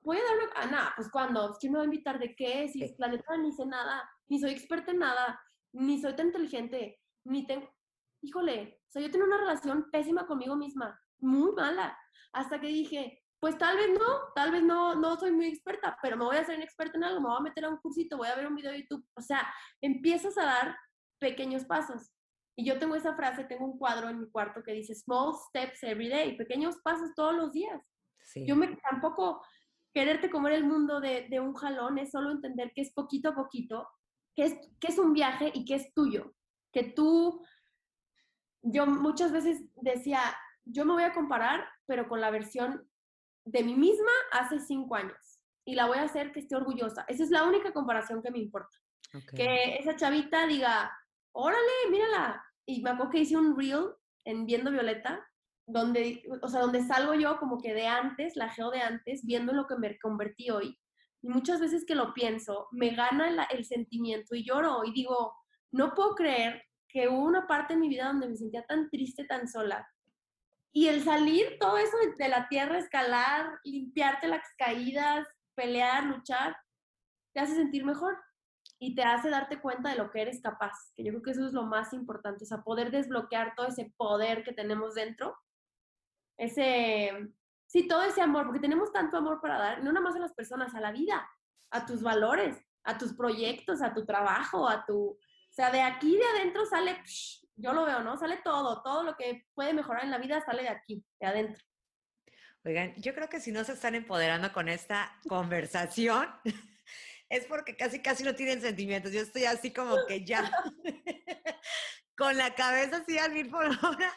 voy a dar una... Ah, nada, pues cuando, ¿quién me va a invitar de qué? Si es planeta ni sé nada, ni soy experta en nada, ni soy tan inteligente, ni tengo... Híjole, o sea, yo tengo una relación pésima conmigo misma, muy mala, hasta que dije, pues tal vez no, tal vez no, no soy muy experta, pero me voy a hacer una experta en algo, me voy a meter a un cursito, voy a ver un video de YouTube, o sea, empiezas a dar pequeños pasos. Y yo tengo esa frase, tengo un cuadro en mi cuarto que dice small steps every day, pequeños pasos todos los días. Yo me tampoco quererte comer el mundo de, de, un jalón es solo entender que es poquito a poquito, que es, que es un viaje y que es tuyo, que tú, yo muchas veces decía, yo me voy a comparar, pero con la versión de mí misma hace cinco años y la voy a hacer que esté orgullosa. Esa es la única comparación que me importa. Que esa chavita diga, órale, mírala. Y me acuerdo que hice un reel en Viendo Violeta, donde, o sea, donde salgo yo como que de antes, la geo de antes, viendo lo que me convertí hoy. Y muchas veces que lo pienso, me gana el, sentimiento y lloro y digo, no puedo creer que hubo una parte de mi vida donde me sentía tan triste, tan sola. Y el salir todo eso de la tierra, escalar, limpiarte las caídas, pelear, luchar, te hace sentir mejor y te hace darte cuenta de lo que eres capaz, que yo creo que eso es lo más importante, o sea, poder desbloquear todo ese poder que tenemos dentro, ese, sí, todo ese amor, porque tenemos tanto amor para dar, no nada más a las personas, a la vida, a tus valores, a tus proyectos, a tu trabajo, a tu, o sea, de aquí de adentro sale, yo lo veo, ¿no? Sale todo, todo lo que puede mejorar en la vida sale de aquí, de adentro. Oigan, yo creo que si no se están empoderando con esta conversación, es porque casi, casi no tienen sentimientos. Yo estoy así como que ya, con la cabeza así al mil por hora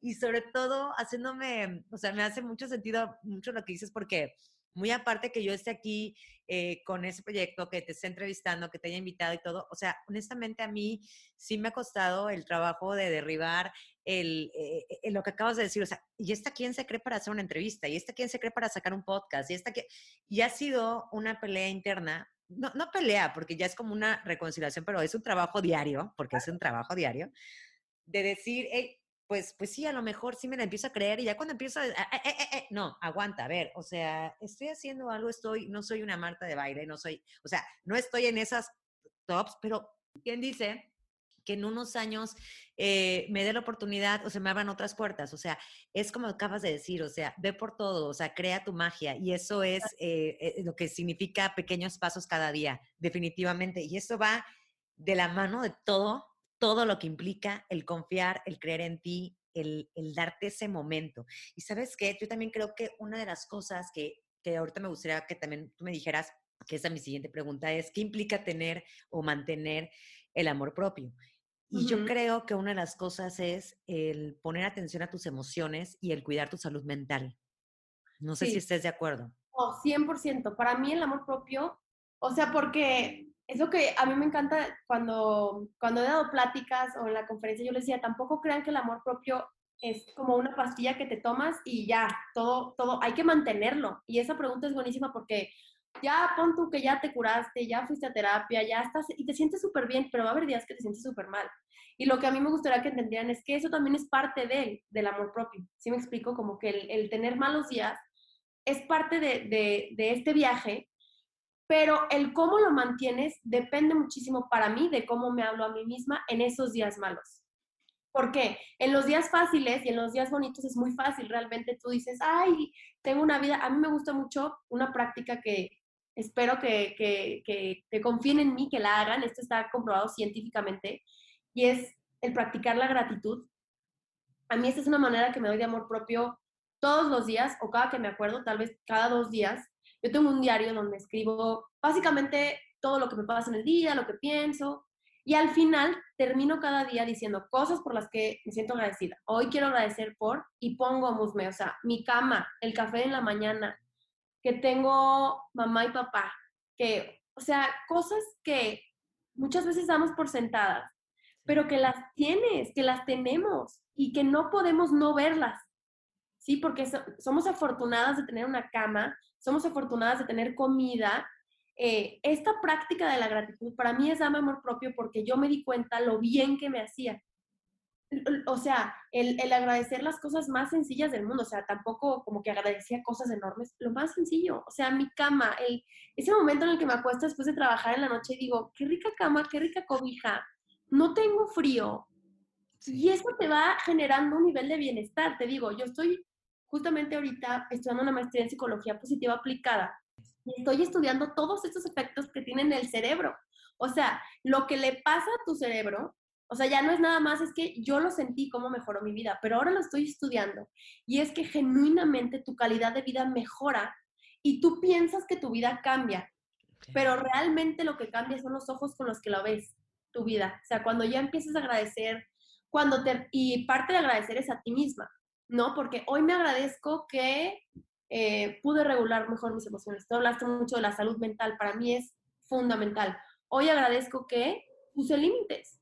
y sobre todo haciéndome, o sea, me hace mucho sentido mucho lo que dices porque muy aparte que yo esté aquí eh, con ese proyecto, que te esté entrevistando, que te haya invitado y todo, o sea, honestamente a mí sí me ha costado el trabajo de derribar el, eh, eh, lo que acabas de decir, o sea, ¿y esta quién se cree para hacer una entrevista? ¿Y esta quién se cree para sacar un podcast? ¿Y esta que Y ha sido una pelea interna no, no pelea, porque ya es como una reconciliación, pero es un trabajo diario, porque es un trabajo diario, de decir, pues, pues sí, a lo mejor sí me la empiezo a creer y ya cuando empiezo a, eh, eh, eh, no, aguanta, a ver, o sea, estoy haciendo algo, estoy, no soy una Marta de baile, no soy, o sea, no estoy en esas tops, pero ¿quién dice que en unos años eh, me dé la oportunidad o se me abran otras puertas. O sea, es como acabas de decir, o sea, ve por todo, o sea, crea tu magia. Y eso es eh, eh, lo que significa pequeños pasos cada día, definitivamente. Y eso va de la mano de todo, todo lo que implica el confiar, el creer en ti, el, el darte ese momento. Y sabes qué, yo también creo que una de las cosas que, que ahorita me gustaría que también tú me dijeras, que esa es mi siguiente pregunta, es ¿qué implica tener o mantener el amor propio? Y yo creo que una de las cosas es el poner atención a tus emociones y el cuidar tu salud mental. No sé si estés de acuerdo. Oh, 100%. Para mí el amor propio, o sea, porque es lo que a mí me encanta cuando, cuando he dado pláticas o en la conferencia, yo les decía, tampoco crean que el amor propio es como una pastilla que te tomas y ya, todo, todo, hay que mantenerlo. Y esa pregunta es buenísima porque ya pon tú que ya te curaste, ya fuiste a terapia, ya estás y te sientes súper bien, pero va a haber días que te sientes súper mal. Y lo que a mí me gustaría que entendieran es que eso también es parte de, del amor propio. ¿Sí me explico? Como que el, tener malos días es parte de, de, de este viaje, pero el cómo lo mantienes depende muchísimo para mí de cómo me hablo a mí misma en esos días malos. Porque en los días fáciles y en los días bonitos es muy fácil, realmente tú dices, ay, tengo una vida, a mí me gusta mucho una práctica que, espero que, que, confíen en mí, que la hagan, esto está comprobado científicamente, y es el practicar la gratitud. A mí esta es una manera que me doy de amor propio todos los días o cada que me acuerdo, tal vez cada dos días. Yo tengo un diario donde escribo básicamente todo lo que me pasa en el día, lo que pienso, y al final termino cada día diciendo cosas por las que me siento agradecida. Hoy quiero agradecer por, y pongo musme, o sea, mi cama, el café en la mañana, que tengo mamá y papá, que, o sea, cosas que muchas veces damos por sentadas, pero que las tienes, que las tenemos y que no podemos no verlas. Sí, porque somos afortunadas de tener una cama, somos afortunadas de tener comida. Eh, esta práctica de la gratitud para mí es darme amor propio porque yo me di cuenta lo bien que me hacía. o sea, el, el, agradecer las cosas más sencillas del mundo, o sea, tampoco como que agradecía cosas enormes, lo más sencillo, o sea, mi cama, el, ese momento en el que me acuesto después de trabajar en la noche y digo, qué rica cama, qué rica cobija, no tengo frío. Y eso te va generando un nivel de bienestar, te digo, yo estoy justamente ahorita estudiando una maestría en psicología positiva aplicada y estoy estudiando todos estos efectos que tiene en el cerebro. O sea, lo que le pasa a tu cerebro o sea, ya no es nada más, es que yo lo sentí cómo mejoró mi vida, pero ahora lo estoy estudiando. Y es que genuinamente tu calidad de vida mejora y tú piensas que tu vida cambia, pero realmente lo que cambia son los ojos con los que lo ves, tu vida. O sea, cuando ya empiezas a agradecer, cuando te, y parte de agradecer es a ti misma, ¿no? Porque hoy me agradezco que eh, pude regular mejor mis emociones. Tú hablaste mucho de la salud mental, para mí es fundamental. Hoy agradezco que puse límites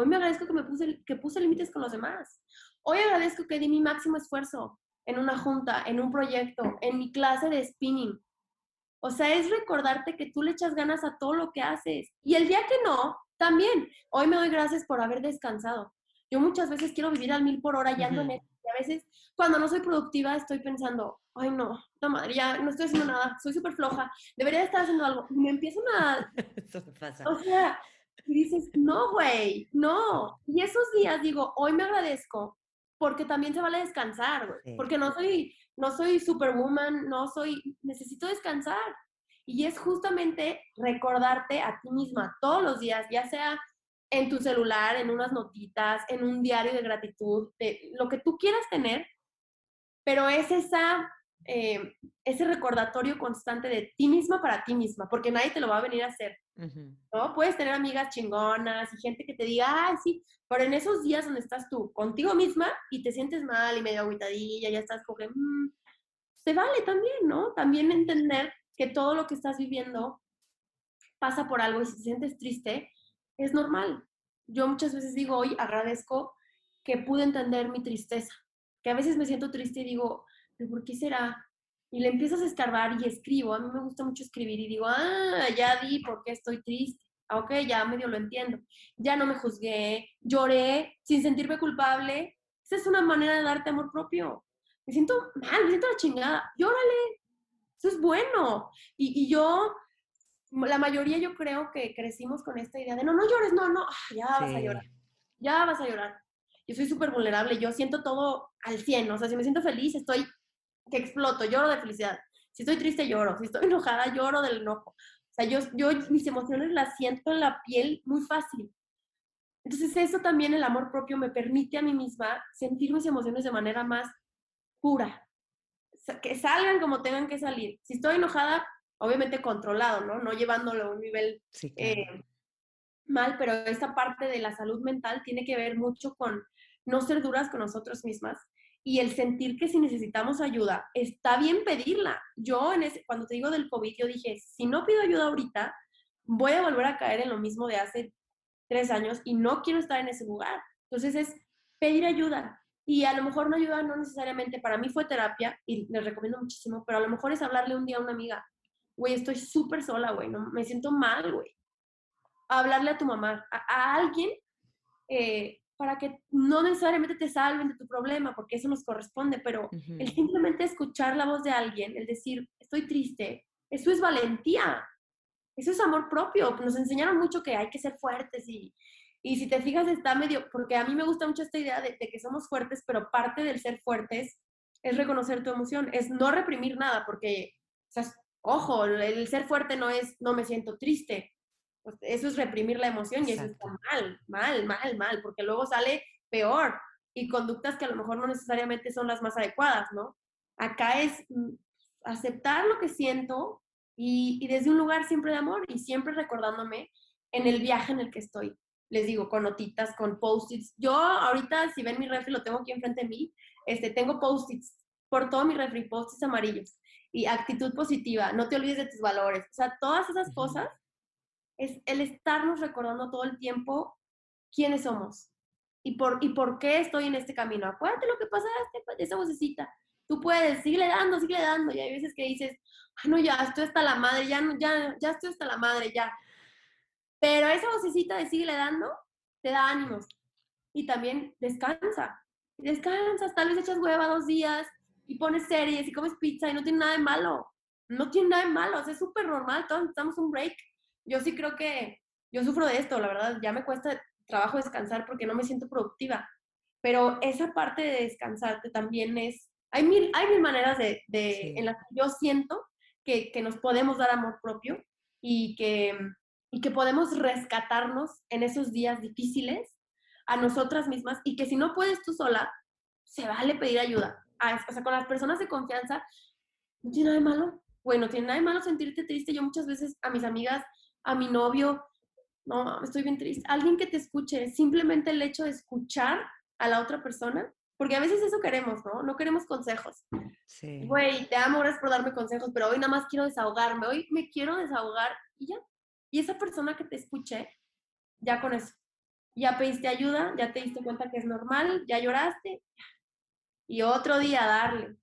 Hoy me agradezco que me puse, que puse límites con los demás. Hoy agradezco que di mi máximo esfuerzo en una junta, en un proyecto, en mi clase de spinning. O sea, es recordarte que tú le echas ganas a todo lo que haces. Y el día que no, también. Hoy me doy gracias por haber descansado. Yo muchas veces quiero vivir al mil por hora y ando en Y a veces, cuando no soy productiva, estoy pensando, ay, no, no madre, ya no estoy haciendo nada, soy súper floja, debería estar haciendo algo. Y me empiezo a... Eso pasa. O sea, y dices, no, güey, no. Y esos días digo, hoy me agradezco porque también se vale descansar, güey. Porque no soy, no soy superwoman, no soy, necesito descansar. Y es justamente recordarte a ti misma todos los días, ya sea en tu celular, en unas notitas, en un diario de gratitud, de lo que tú quieras tener, pero es esa eh, ese recordatorio constante de ti misma para ti misma, porque nadie te lo va a venir a hacer. ¿no? Puedes tener amigas chingonas y gente que te diga, ay, sí, pero en esos días donde estás tú contigo misma y te sientes mal y medio aguitadilla, ya estás como que, mm", se vale también, ¿no? También entender que todo lo que estás viviendo pasa por algo y si te sientes triste, es normal. Yo muchas veces digo, hoy agradezco que pude entender mi tristeza, que a veces me siento triste y digo, ¿por qué será? Y le empiezas a escarbar y escribo. A mí me gusta mucho escribir y digo, ah, ya di por qué estoy triste. Ah, ok, ya medio lo entiendo. Ya no me juzgué, lloré sin sentirme culpable. Esa es una manera de darte amor propio. Me siento mal, me siento la chingada. Llórale. Eso es bueno. Y, y yo, la mayoría yo creo que crecimos con esta idea de no, no llores, no, no, ah, ya vas a llorar. Ya vas a llorar. Yo soy súper vulnerable, yo siento todo al 100, o sea, si me siento feliz, estoy que exploto, lloro de felicidad. Si estoy triste, lloro. Si estoy enojada, lloro del enojo. O sea, yo, yo mis emociones las siento en la piel muy fácil. Entonces, eso también, el amor propio, me permite a mí misma sentir mis emociones de manera más pura. Que salgan como tengan que salir. Si estoy enojada, obviamente controlado, ¿no? No llevándolo a un nivel eh, mal, pero esta parte de la salud mental tiene que ver mucho con no ser duras con nosotros mismas y el sentir que si necesitamos ayuda, está bien pedirla. Yo, en ese, cuando te digo del COVID, yo dije, si no pido ayuda ahorita, voy a volver a caer en lo mismo de hace tres años y no quiero estar en ese lugar. Entonces es pedir ayuda. Y a lo mejor no ayuda, no necesariamente, para mí fue terapia y les recomiendo muchísimo, pero a lo mejor es hablarle un día a una amiga, güey, estoy súper sola, güey, no, me siento mal, güey. Hablarle a tu mamá, a, alguien eh, para que no necesariamente te salven de tu problema, porque eso nos corresponde, pero el simplemente escuchar la voz de alguien, el decir, estoy triste, eso es valentía, eso es amor propio. Nos enseñaron mucho que hay que ser fuertes y, y si te fijas está medio, porque a mí me gusta mucho esta idea de, que somos fuertes, pero parte del ser fuertes es reconocer tu emoción, es no reprimir nada, porque, o sea, ojo, el ser fuerte no es no me siento triste, pues, eso es reprimir la emoción y eso está mal, mal, mal, mal, porque luego sale peor y conductas que a lo mejor no necesariamente son las más adecuadas, ¿no? Acá es mm, aceptar lo que siento y, desde un lugar siempre de amor y siempre recordándome en el viaje en el que estoy. Les digo, con notitas, con post-its. Yo ahorita, si ven mi refri, lo tengo aquí enfrente de mí, este, tengo post-its por todo mi refri, post-its amarillos. Y actitud positiva, no te olvides de tus valores. O sea, todas esas cosas es el estarnos recordando todo el tiempo quiénes somos y por, y por qué estoy en este camino. Acuérdate lo que pasaste, esa vocecita. Tú puedes, sigue dando, sigue dando. Y hay veces que dices, ah, no, ya estoy hasta la madre, ya, ya, ya estoy hasta la madre, ya. Pero esa vocecita de sigue dando te da ánimos. y también descansa. Descansas, tal vez echas hueva dos días y pones series y comes pizza y no tiene nada de malo. No tiene nada de malo, es súper normal, todos necesitamos un break. Yo sí creo que yo sufro de esto, la verdad, ya me cuesta trabajo descansar porque no me siento productiva. Pero esa parte de descansarte también es, hay mil, hay mil maneras de, de en las que yo siento que, que, nos podemos dar amor propio y que, y que podemos rescatarnos en esos días difíciles a nosotras mismas y que si no puedes tú sola, se vale pedir ayuda. O sea, con las personas de confianza, no tiene nada de malo. Bueno, no tiene nada de malo sentirte triste. Yo muchas veces a mis amigas, a mi novio, no, estoy bien triste. Alguien que te escuche, simplemente el hecho de escuchar a la otra persona, porque a veces eso queremos, ¿no? No queremos consejos. Sí. Güey, te amo, gracias por darme consejos, pero hoy nada más quiero desahogarme, hoy me quiero desahogar y ya. Y esa persona que te escuche, ya con eso. Ya pediste ayuda, ya te diste cuenta que es normal, ya lloraste, y otro día darle.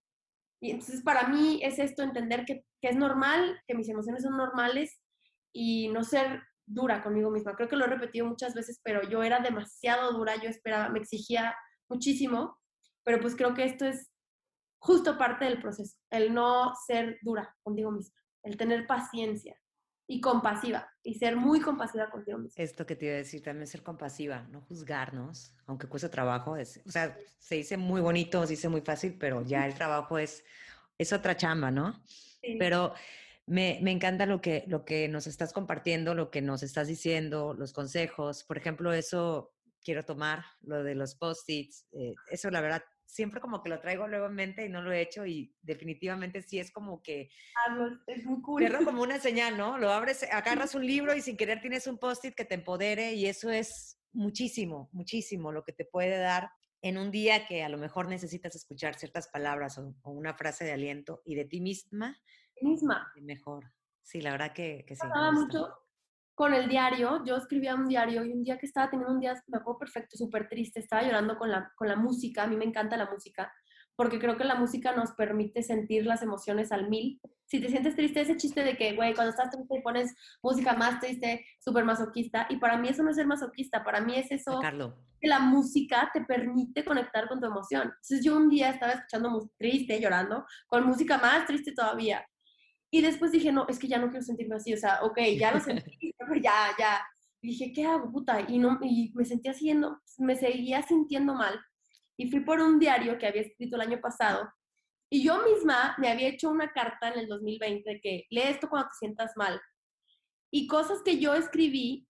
Y entonces para mí es esto, entender que, es normal, que mis emociones son normales y no ser dura conmigo misma. Creo que lo he repetido muchas veces, pero yo era demasiado dura, yo esperaba, me exigía muchísimo, pero pues creo que esto es justo parte del proceso, el no ser dura contigo misma, el tener paciencia y compasiva y ser muy compasiva contigo misma. Esto que te iba a decir, también ser compasiva, no juzgarnos, aunque cuesta trabajo, es, o sea, se dice muy bonito, se dice muy fácil, pero ya el trabajo es, es otra chamba, ¿no? Sí. Pero me, me, encanta lo que, lo que nos estás compartiendo, lo que nos estás diciendo, los consejos. Por ejemplo, eso quiero tomar, lo de los post-its. Eh, eso, la verdad, siempre como que lo traigo luego en mente y no lo he hecho y definitivamente sí es como que... es muy cool. como una señal, ¿no? Lo abres, agarras un libro y sin querer tienes un post-it que te empodere y eso es muchísimo, muchísimo lo que te puede dar en un día que a lo mejor necesitas escuchar ciertas palabras o, o una frase de aliento y de ti misma misma. Mejor. Sí, la verdad que, que sí. Pasaba mucho con el diario. Yo escribía un diario y un día que estaba teniendo un día, me acuerdo perfecto, súper triste, estaba llorando con la, con la música. A mí me encanta la música porque creo que la música nos permite sentir las emociones al mil. Si te sientes triste, ese chiste de que, güey, cuando estás triste pones música más triste, súper masoquista, y para mí eso no es ser masoquista, para mí es eso que la música te permite conectar con tu emoción. Entonces yo un día estaba escuchando triste, llorando, con música más triste todavía, y después dije, no, es que ya no quiero sentirme así, o sea, ok, ya lo sentí, ya, ya. Y dije, ¿qué hago, puta? Y, no, y me sentía haciendo, me seguía sintiendo mal. Y fui por un diario que había escrito el año pasado. Y yo misma me había hecho una carta en el 2020 que lee esto cuando te sientas mal. Y cosas que yo escribí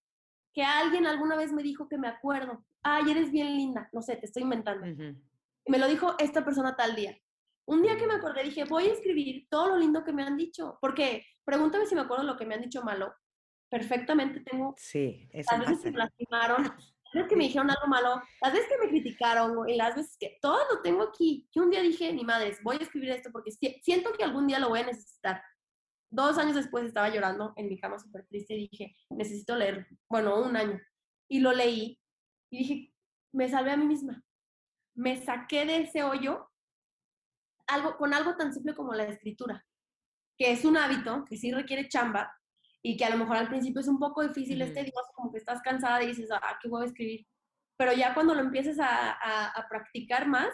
que alguien alguna vez me dijo que me acuerdo. Ay, eres bien linda. No sé, te estoy inventando. Y me lo dijo esta persona tal día. Un día que me acordé dije, voy a escribir todo lo lindo que me han dicho, porque pregúntame si me acuerdo lo que me han dicho malo. Perfectamente tengo. Sí, eso Las veces que me lastimaron, las veces que me dijeron algo malo, las veces que me criticaron y las veces que todo lo tengo aquí. Y un día dije, ni madres, voy a escribir esto porque siento que algún día lo voy a necesitar. Dos años después estaba llorando en mi cama súper triste y dije, necesito leer, bueno, un año. Y lo leí y dije, me salvé a mí misma. Me saqué de ese hoyo algo, con algo tan simple como la escritura, que es un hábito que sí requiere chamba y que a lo mejor al principio es un poco difícil, este Dios, como que estás cansada y dices, ah, ¿qué voy a escribir? Pero ya cuando lo empieces a, a, practicar más,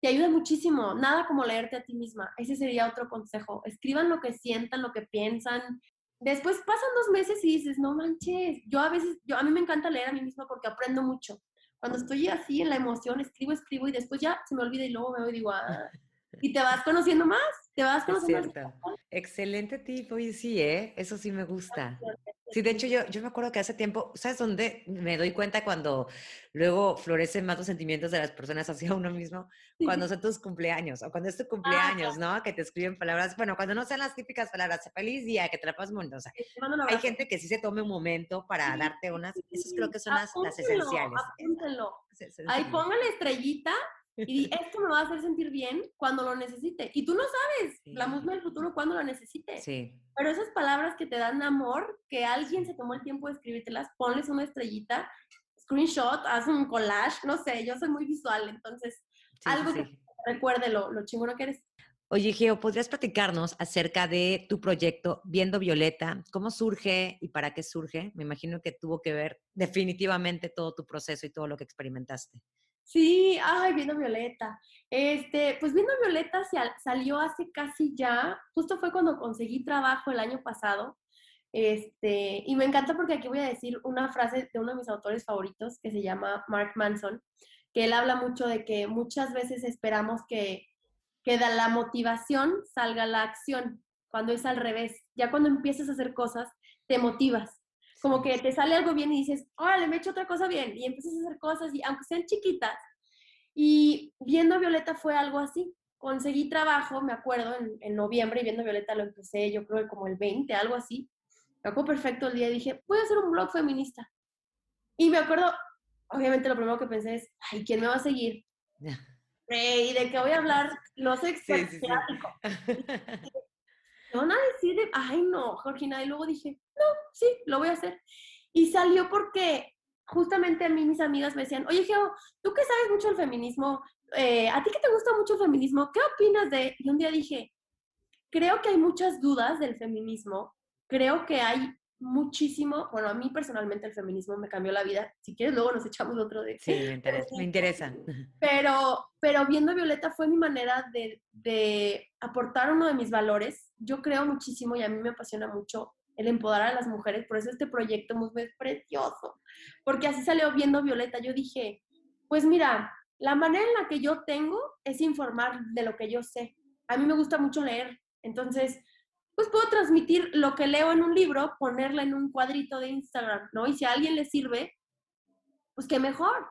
te ayuda muchísimo. Nada como leerte a ti misma. Ese sería otro consejo. Escriban lo que sientan, lo que piensan. Después pasan dos meses y dices, no manches. Yo a veces, yo a mí me encanta leer a mí misma porque aprendo mucho. Cuando estoy así en la emoción, escribo, escribo y después ya se me olvida y luego me voy y digo, ah, y te vas conociendo más, te vas conociendo más. Excelente tipo, y sí, ¿eh? Eso sí me gusta. Sí, de hecho yo, yo me acuerdo que hace tiempo, ¿sabes dónde me doy cuenta cuando luego florecen más los sentimientos de las personas hacia uno mismo? Cuando son tus cumpleaños o cuando es tu ah, cumpleaños, ¿no? Que te escriben palabras, bueno, cuando no sean las típicas palabras, feliz día, que te la pases o sea, hay gente que sí se tome un momento para darte unas, esos creo que son las, las esenciales. Apúntenlo. Ahí póngale estrellita y esto me va a hacer sentir bien cuando lo necesite. Y tú no sabes, la musma del futuro, cuando lo necesite. Sí. Pero esas palabras que te dan amor, que alguien se tomó el tiempo de escribírtelas, ponles una estrellita, screenshot, haz un collage, no sé, yo soy muy visual, entonces algo que recuerde lo, lo chingona que eres. Oye, Geo, ¿podrías platicarnos acerca de tu proyecto Viendo Violeta? ¿Cómo surge y para qué surge? Me imagino que tuvo que ver definitivamente todo tu proceso y todo lo que experimentaste. Sí, ay, Viendo Violeta. Este, pues Viendo Violeta salió hace casi ya, justo fue cuando conseguí trabajo el año pasado. Este, y me encanta porque aquí voy a decir una frase de uno de mis autores favoritos que se llama Mark Manson, que él habla mucho de que muchas veces esperamos que que de la motivación salga la acción, cuando es al revés. Ya cuando empiezas a hacer cosas, te motivas. Como que te sale algo bien y dices, órale, me he hecho otra cosa bien. Y empiezas a hacer cosas, y aunque sean chiquitas. Y viendo Violeta fue algo así. Conseguí trabajo, me acuerdo, en, noviembre, y viendo Violeta lo empecé, yo creo que como el 20, algo así. Me acuerdo perfecto el día y dije, voy a hacer un blog feminista. Y me acuerdo, obviamente lo primero que pensé es, ay, ¿quién me va a seguir? ¿y de qué voy a hablar? No sé sí, van a decir, ay no, Georgina, y luego dije, no, sí, lo voy a hacer. Y salió porque justamente a mí mis amigas me decían, oye, Geo, tú que sabes mucho del feminismo, eh, a ti que te gusta mucho el feminismo, ¿qué opinas de...? Y un día dije, creo que hay muchas dudas del feminismo, creo que hay muchísimo, bueno, a mí personalmente el feminismo me cambió la vida. Si quieres, luego nos echamos otro de... Sí, me interesa. me interesa. Pero, pero viendo Violeta fue mi manera de, de, aportar uno de mis valores. Yo creo muchísimo y a mí me apasiona mucho el empoderar a las mujeres, por eso este proyecto es precioso, porque así salió viendo Violeta. Yo dije, pues mira, la manera en la que yo tengo es informar de lo que yo sé. A mí me gusta mucho leer, entonces pues puedo transmitir lo que leo en un libro, ponerla en un cuadrito de Instagram, ¿no? Y si a alguien le sirve, pues qué mejor.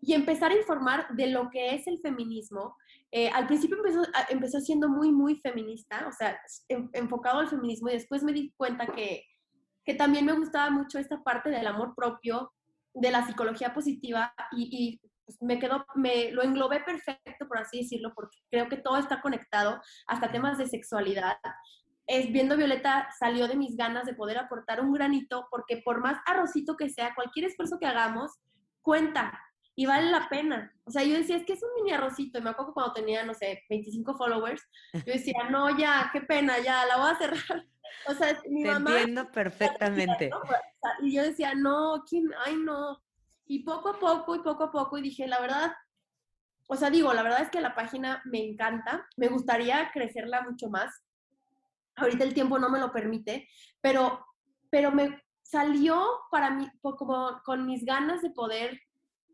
Y empezar a informar de lo que es el feminismo. Eh, al principio empezó, empezó siendo muy, muy feminista, o sea, enfocado al feminismo y después me di cuenta que, que también me gustaba mucho esta parte del amor propio, de la psicología positiva y, y pues, me quedó, me lo englobé perfecto, por así decirlo, porque creo que todo está conectado, hasta temas de sexualidad es viendo Violeta salió de mis ganas de poder aportar un granito, porque por más arrocito que sea, cualquier esfuerzo que hagamos cuenta y vale la pena. O sea, yo decía, es que es un mini arrocito. Y me acuerdo cuando tenía, no sé, 25 followers, yo decía, no, ya, qué pena, ya, la voy a cerrar. O sea, mi Te mamá. Entiendo perfectamente. Y yo decía, no, ¿quién? Ay, no. Y poco a poco, y poco a poco, y dije, la verdad, o sea, digo, la verdad es que la página me encanta, me gustaría crecerla mucho más ahorita el tiempo no me lo permite, pero, pero me salió para mí como con mis ganas de poder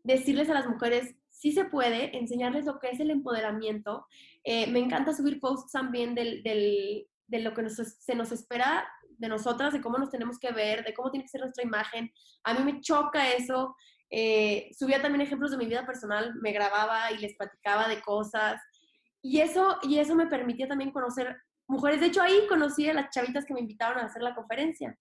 decirles a las mujeres, sí se puede, enseñarles lo que es el empoderamiento. Eh, me encanta subir posts también del, del, de lo que se nos espera de nosotras, de cómo nos tenemos que ver, de cómo tiene que ser nuestra imagen. A mí me choca eso. Eh, subía también ejemplos de mi vida personal, me grababa y les platicaba de cosas. Y eso, y eso me permitía también conocer mujeres. De hecho, ahí conocí a las chavitas que me invitaron a hacer la conferencia.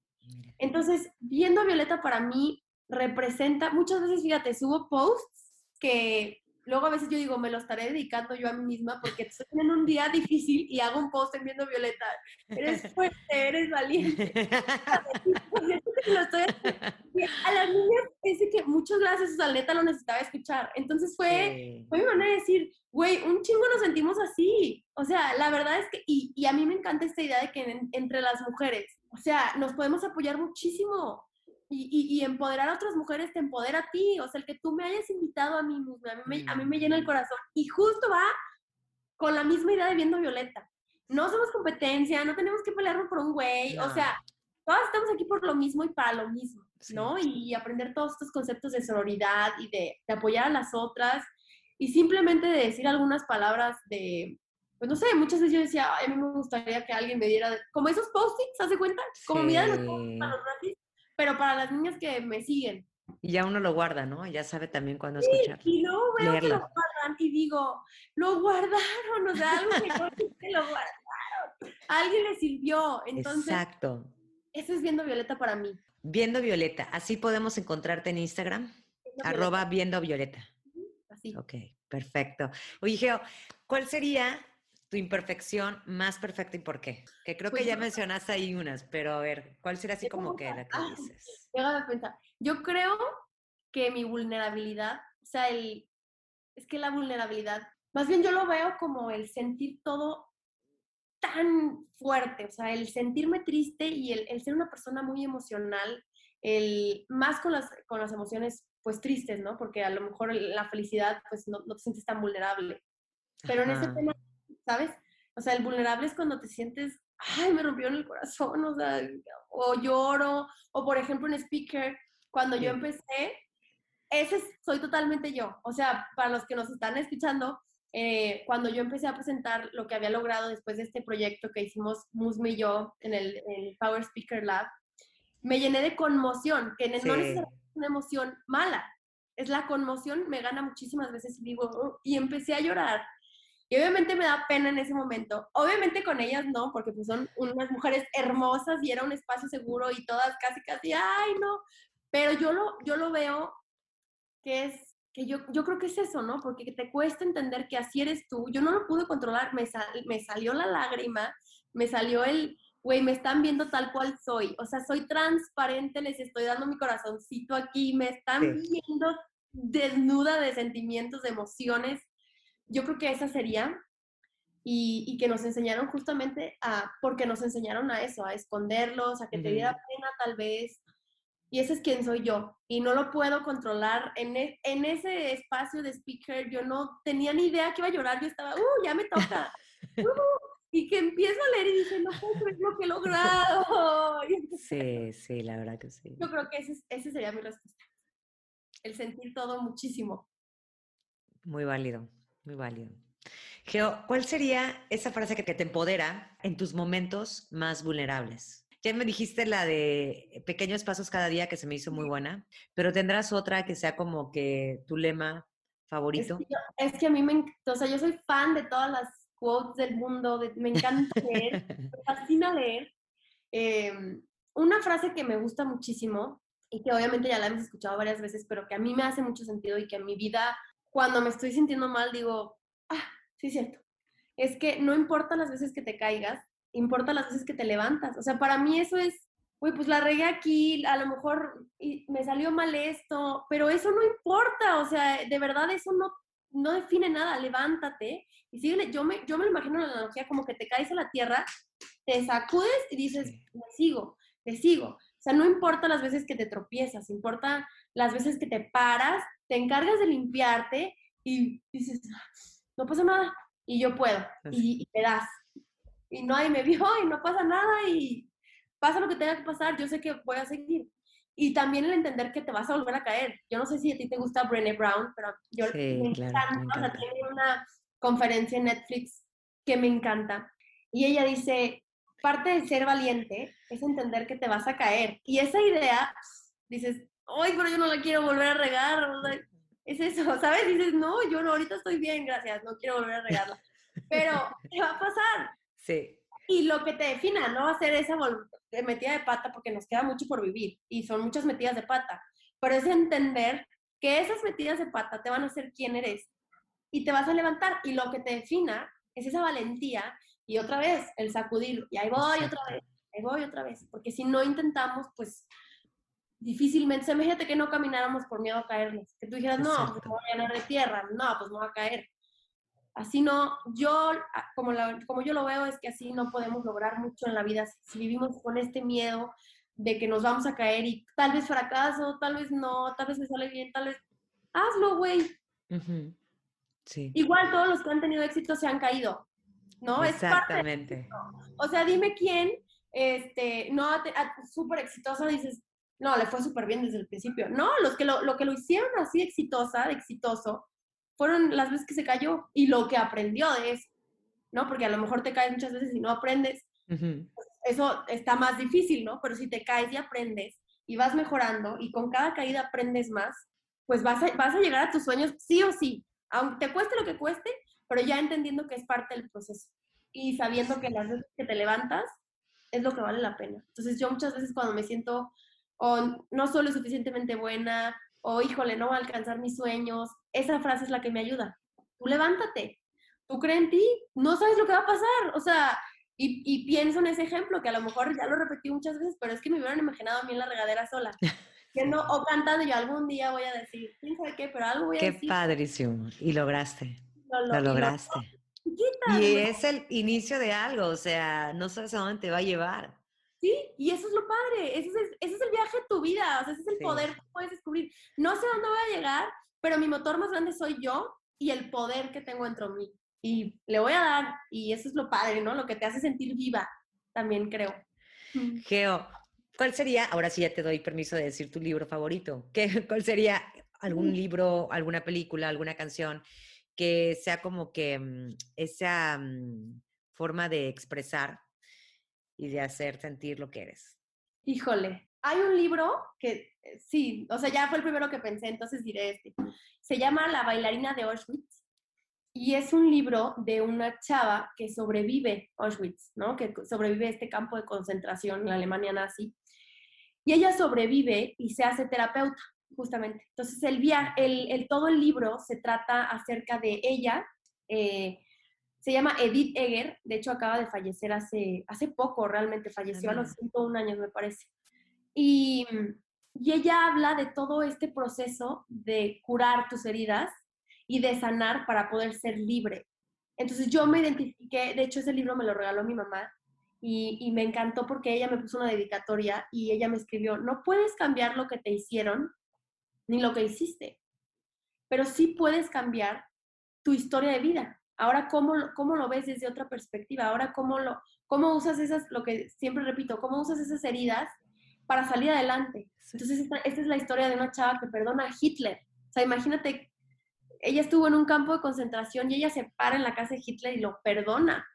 Entonces, viendo a Violeta para mí representa, muchas veces, fíjate, subo posts que luego a veces yo digo, me lo estaré dedicando yo a mí misma porque estoy en un día difícil y hago un post en viendo Violeta. Eres fuerte, eres valiente. a las niñas es que muchas gracias, a neta lo necesitaba escuchar. Entonces fue, fue mi manera de decir, güey, un chingo nos sentimos así. O sea, la verdad es que, y, y a mí me encanta esta idea de que entre las mujeres, o sea, nos podemos apoyar muchísimo. Y, y, empoderar a otras mujeres te empodera a ti. O sea, el que tú me hayas invitado a mí, a mí, me, a mí me llena el corazón. Y justo va con la misma idea de viendo Violeta. No somos competencia, no tenemos que pelearnos por un güey. O sea, todas estamos aquí por lo mismo y para lo mismo, ¿no? Y aprender todos estos conceptos de sororidad y de, de apoyar a las otras y simplemente de decir algunas palabras de, pues no sé, muchas veces yo decía, a mí me gustaría que alguien me diera, como esos post-its, ¿se cuenta? Como sí. de los post para los ratis, pero para las niñas que me siguen. Y ya uno lo guarda, ¿no? Ya sabe también cuándo sí, escuchar. Y luego veo leerlo. que lo guardan y digo, lo guardaron, o sea, algo que lo guardaron. Alguien le sirvió. Entonces, Exacto. Eso es Viendo Violeta para mí. Viendo Violeta, así podemos encontrarte en Instagram, viendo arroba Violeta. Viendo Violeta. Así. Ok, perfecto. Oye, Geo, ¿cuál sería tu imperfección más perfecta y por qué? Que creo pues que ya mencionaste ahí unas, pero a ver, ¿cuál sería así como que la que ah, dices? Déjame pensar. Yo creo que mi vulnerabilidad, o sea, el, es que la vulnerabilidad, más bien yo lo veo como el sentir todo tan fuerte, o sea, el sentirme triste y el, el ser una persona muy emocional, el, más con las, con las emociones pues tristes, ¿no? Porque a lo mejor la felicidad pues no, no te sientes tan vulnerable. Pero en ese tema, ¿sabes? O sea, el vulnerable es cuando te sientes, ay, me rompió en el corazón, o sea, o lloro, o por ejemplo en speaker, cuando yo empecé, ese soy totalmente yo. O sea, para los que nos están escuchando, eh, cuando yo empecé a presentar lo que había logrado después de este proyecto que hicimos Musme y yo en el, Power Speaker Lab, me llené de conmoción, que no es una emoción mala, es la conmoción, me gana muchísimas veces y digo, oh", y empecé a llorar. Y obviamente me da pena en ese momento. Obviamente con ellas no, porque pues son unas mujeres hermosas y era un espacio seguro y todas casi, casi, ay, no. Pero yo lo, yo lo veo que es, que yo, yo creo que es eso, ¿no? Porque te cuesta entender que así eres tú. Yo no lo pude controlar, me, me salió la lágrima, me salió el, güey, me están viendo tal cual soy. O sea, soy transparente, les estoy dando mi corazoncito aquí, me están viendo desnuda de sentimientos, de emociones yo creo que esa sería, y, que nos enseñaron justamente a, porque nos enseñaron a eso, a esconderlos, a que te diera pena tal vez, y ese es quien soy yo, y no lo puedo controlar. En, e, en ese espacio de speaker yo no tenía ni idea que iba a llorar, yo estaba, ¡uh, ya me toca! Uh, y que empiezo a leer y dije, no puedo creer lo que he logrado. Sí, sí, la verdad que sí. Yo creo que ese, ese sería mi respuesta. El sentir todo muchísimo. Muy válido. Muy válido. Geo, ¿cuál sería esa frase que te empodera en tus momentos más vulnerables? Ya me dijiste la de pequeños pasos cada día, que se me hizo muy buena, pero tendrás otra que sea como que tu lema favorito. Es que, a mí me o sea, yo soy fan de todas las quotes del mundo, me encanta leer, me fascina leer. Em, una frase que me gusta muchísimo y que obviamente ya la hemos escuchado varias veces, pero que a mí me hace mucho sentido y que en mi vida cuando me estoy sintiendo mal, digo, ah, sí es cierto. Es que no importa las veces que te caigas, importa las veces que te levantas. O sea, para mí eso es, uy, pues la regué aquí, a lo mejor me salió mal esto, pero eso no importa. O sea, de verdad eso no, no define nada. Levántate y sigue. Yo me, yo me imagino la analogía como que te caes a la tierra, te sacudes y dices, me sigo, te sigo. O sea, no importa las veces que te tropiezas, importa las veces que te paras te encargas de limpiarte y dices, no pasa nada, y yo puedo, y, te das. Y no, hay me vio, y no pasa nada, y pasa lo que tenga que pasar, yo sé que voy a seguir. Y también el entender que te vas a volver a caer. Yo no sé si a ti te gusta Brené Brown, pero yo me, encanta, tiene una conferencia en Netflix que me encanta. Y ella dice, parte de ser valiente es entender que te vas a caer. Y esa idea, dices, ay, pero yo no la quiero volver a regar. es eso, ¿sabes? Dices, no, yo no, ahorita estoy bien, gracias, no quiero volver a regarla. Pero, ¿qué va a pasar? Sí. Y lo que te defina no va a ser esa metida de pata, porque nos queda mucho por vivir y son muchas metidas de pata, pero es entender que esas metidas de pata te van a hacer quién eres y te vas a levantar y lo que te defina es esa valentía y otra vez el sacudir y ahí voy otra vez, ahí voy otra vez, porque si no intentamos, pues difícilmente, o imagínate que no camináramos por miedo a caernos, que tú dijeras, no, pues me voy a llenar de tierra, no, pues me voy a caer. Así no, yo, como, como yo lo veo, es que así no podemos lograr mucho en la vida si vivimos con este miedo de que nos vamos a caer y tal vez fracaso, tal vez no, tal vez me sale bien, tal vez, hazlo, güey. sí. Igual todos los que han tenido éxito se han caído, ¿no? Exactamente. Es o sea, dime quién, este, no, súper exitoso, dices, no, le fue súper bien desde el principio. No, los que lo, que lo hicieron así exitosa, exitoso, fueron las veces que se cayó y lo que aprendió de eso, ¿no? Porque a lo mejor te caes muchas veces y no aprendes. Pues, eso está más difícil, ¿no? Pero si te caes y aprendes y vas mejorando y con cada caída aprendes más, pues vas a, vas a llegar a tus sueños sí o sí, aunque te cueste lo que cueste, pero ya entendiendo que es parte del proceso y sabiendo que las veces que te levantas es lo que vale la pena. Entonces yo muchas veces cuando me siento o no soy lo suficientemente buena, o híjole, no voy a alcanzar mis sueños. Esa frase es la que me ayuda. Tú levántate, tú crees en ti, no sabes lo que va a pasar. O sea, y, pienso en ese ejemplo que a lo mejor ya lo repetí muchas veces, pero es que me hubieran imaginado a mí en la regadera sola. o cantando, yo algún día voy a decir, quién sabe qué, pero algo voy a qué decir. Qué padrísimo. Y lograste. Lo, lo lograste. chiquita. Y es el inicio de algo, o sea, no sabes a dónde te va a llevar. Sí, y eso es lo padre, ese es, ese es el viaje de tu vida, o sea, ese es el poder que puedes descubrir. No sé dónde voy a llegar, pero mi motor más grande soy yo y el poder que tengo dentro de mí. Y le voy a dar, y eso es lo padre, ¿no? Lo que te hace sentir viva, también creo. Geo, ¿cuál sería, ahora sí ya te doy permiso de decir tu libro favorito, ¿Qué, ¿cuál sería algún libro, alguna película, alguna canción que sea como que mm, esa mm, forma de expresar y de hacer sentir lo que eres? Híjole, hay un libro que eh, sí, o sea, ya fue el primero que pensé, entonces diré este. Se llama La bailarina de Auschwitz y es un libro de una chava que sobrevive Auschwitz, ¿no? Que sobrevive este campo de concentración en la Alemania nazi. Y ella sobrevive y se hace terapeuta, justamente. Entonces, el, el, el todo el libro se trata acerca de ella. Eh, se llama Edith Egger, de hecho acaba de fallecer hace, hace poco, realmente falleció a los 101 años, me parece. Y, y ella habla de todo este proceso de curar tus heridas y de sanar para poder ser libre. Entonces yo me identifiqué, de hecho ese libro me lo regaló mi mamá y, y, me encantó porque ella me puso una dedicatoria y ella me escribió, no puedes cambiar lo que te hicieron ni lo que hiciste, pero sí puedes cambiar tu historia de vida. Ahora, ¿cómo, cómo lo ves desde otra perspectiva? Ahora, ¿cómo, lo, ¿cómo usas esas, lo que siempre repito, cómo usas esas heridas para salir adelante? Entonces, esta, esta es la historia de una chava que perdona a Hitler. O sea, imagínate, ella estuvo en un campo de concentración y ella se para en la casa de Hitler y lo perdona.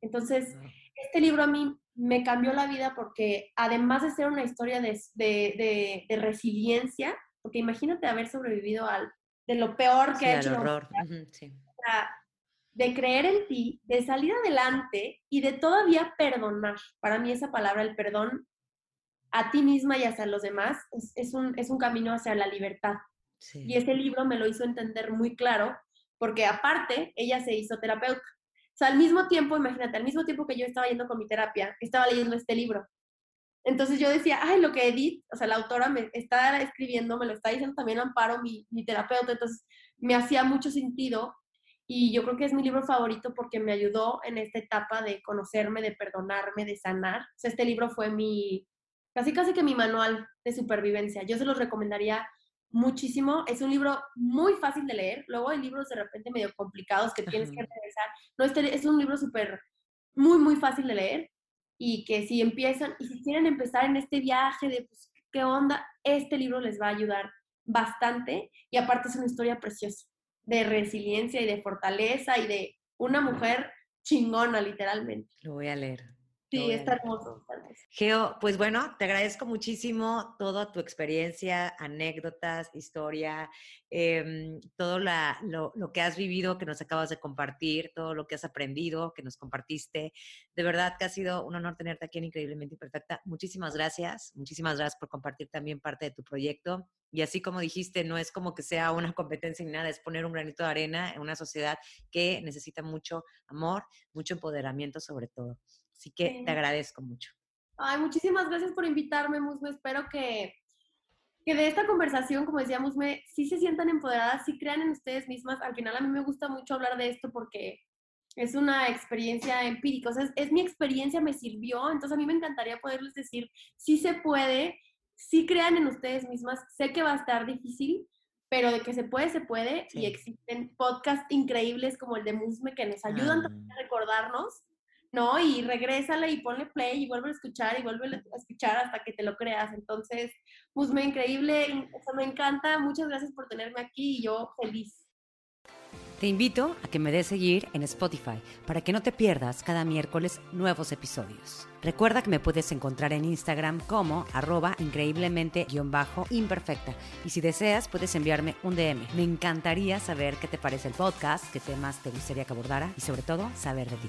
Entonces, este libro a mí me cambió la vida porque además de ser una historia de, de, de, resiliencia, porque imagínate haber sobrevivido al, de lo peor que ha hecho. Horror. De creer en ti, de salir adelante y de todavía perdonar. Para mí esa palabra, el perdón a ti misma y hacia los demás, es, un, es un camino hacia la libertad. Y ese libro me lo hizo entender muy claro, porque aparte, ella se hizo terapeuta. O sea, al mismo tiempo, imagínate, al mismo tiempo que yo estaba yendo con mi terapia, estaba leyendo este libro. Entonces yo decía, ay, lo que Edith, o sea, la autora me está escribiendo, me lo está diciendo también Amparo, mi, mi terapeuta, entonces me hacía mucho sentido y yo creo que es mi libro favorito porque me ayudó en esta etapa de conocerme, de perdonarme, de sanar. O sea, este libro fue mi, casi casi que mi manual de supervivencia. Yo se los recomendaría muchísimo. Es un libro muy fácil de leer. Luego hay libros de repente medio complicados que tienes que regresar. No, este es un libro súper, muy, muy fácil de leer y que si empiezan, y si quieren empezar en este viaje de pues, qué onda, este libro les va a ayudar bastante y aparte es una historia preciosa de resiliencia y de fortaleza y de una mujer chingona, literalmente. Lo voy a leer. Sí, está hermoso. Geo, pues bueno, te agradezco muchísimo toda tu experiencia, anécdotas, historia, em, todo la, lo, lo, que has vivido, que nos acabas de compartir, todo lo que has aprendido, que nos compartiste. De verdad que ha sido un honor tenerte aquí en Increíblemente Imperfecta. Muchísimas gracias, muchísimas gracias por compartir también parte de tu proyecto. Y así como dijiste, no es como que sea una competencia ni nada, es poner un granito de arena en una sociedad que necesita mucho amor, mucho empoderamiento sobre todo. Así que te agradezco mucho. Ay, muchísimas gracias por invitarme, Musme. Espero que, que de esta conversación, como decía Musme, sí se sientan empoderadas, sí crean en ustedes mismas. Al final a mí me gusta mucho hablar de esto porque es una experiencia empírica, o sea, es, mi experiencia, me sirvió, entonces a mí me encantaría poderles decir, sí se puede, sí crean en ustedes mismas, sé que va a estar difícil, pero de que se puede, se puede, y existen podcasts increíbles como el de Musme que nos ayudan ah. a recordarnos ¿no? Y regrésale y ponle play y vuelve a escuchar y vuelve a escuchar hasta que te lo creas. Entonces, pues me increíble, me encanta. Muchas gracias por tenerme aquí y yo feliz. Te invito a que me des seguir en Spotify para que no te pierdas cada miércoles nuevos episodios. Recuerda que me puedes encontrar en Instagram como arroba increíblemente-imperfecta y si deseas puedes enviarme un DM. Me encantaría saber qué te parece el podcast, qué temas te gustaría que abordara y sobre todo saber de ti.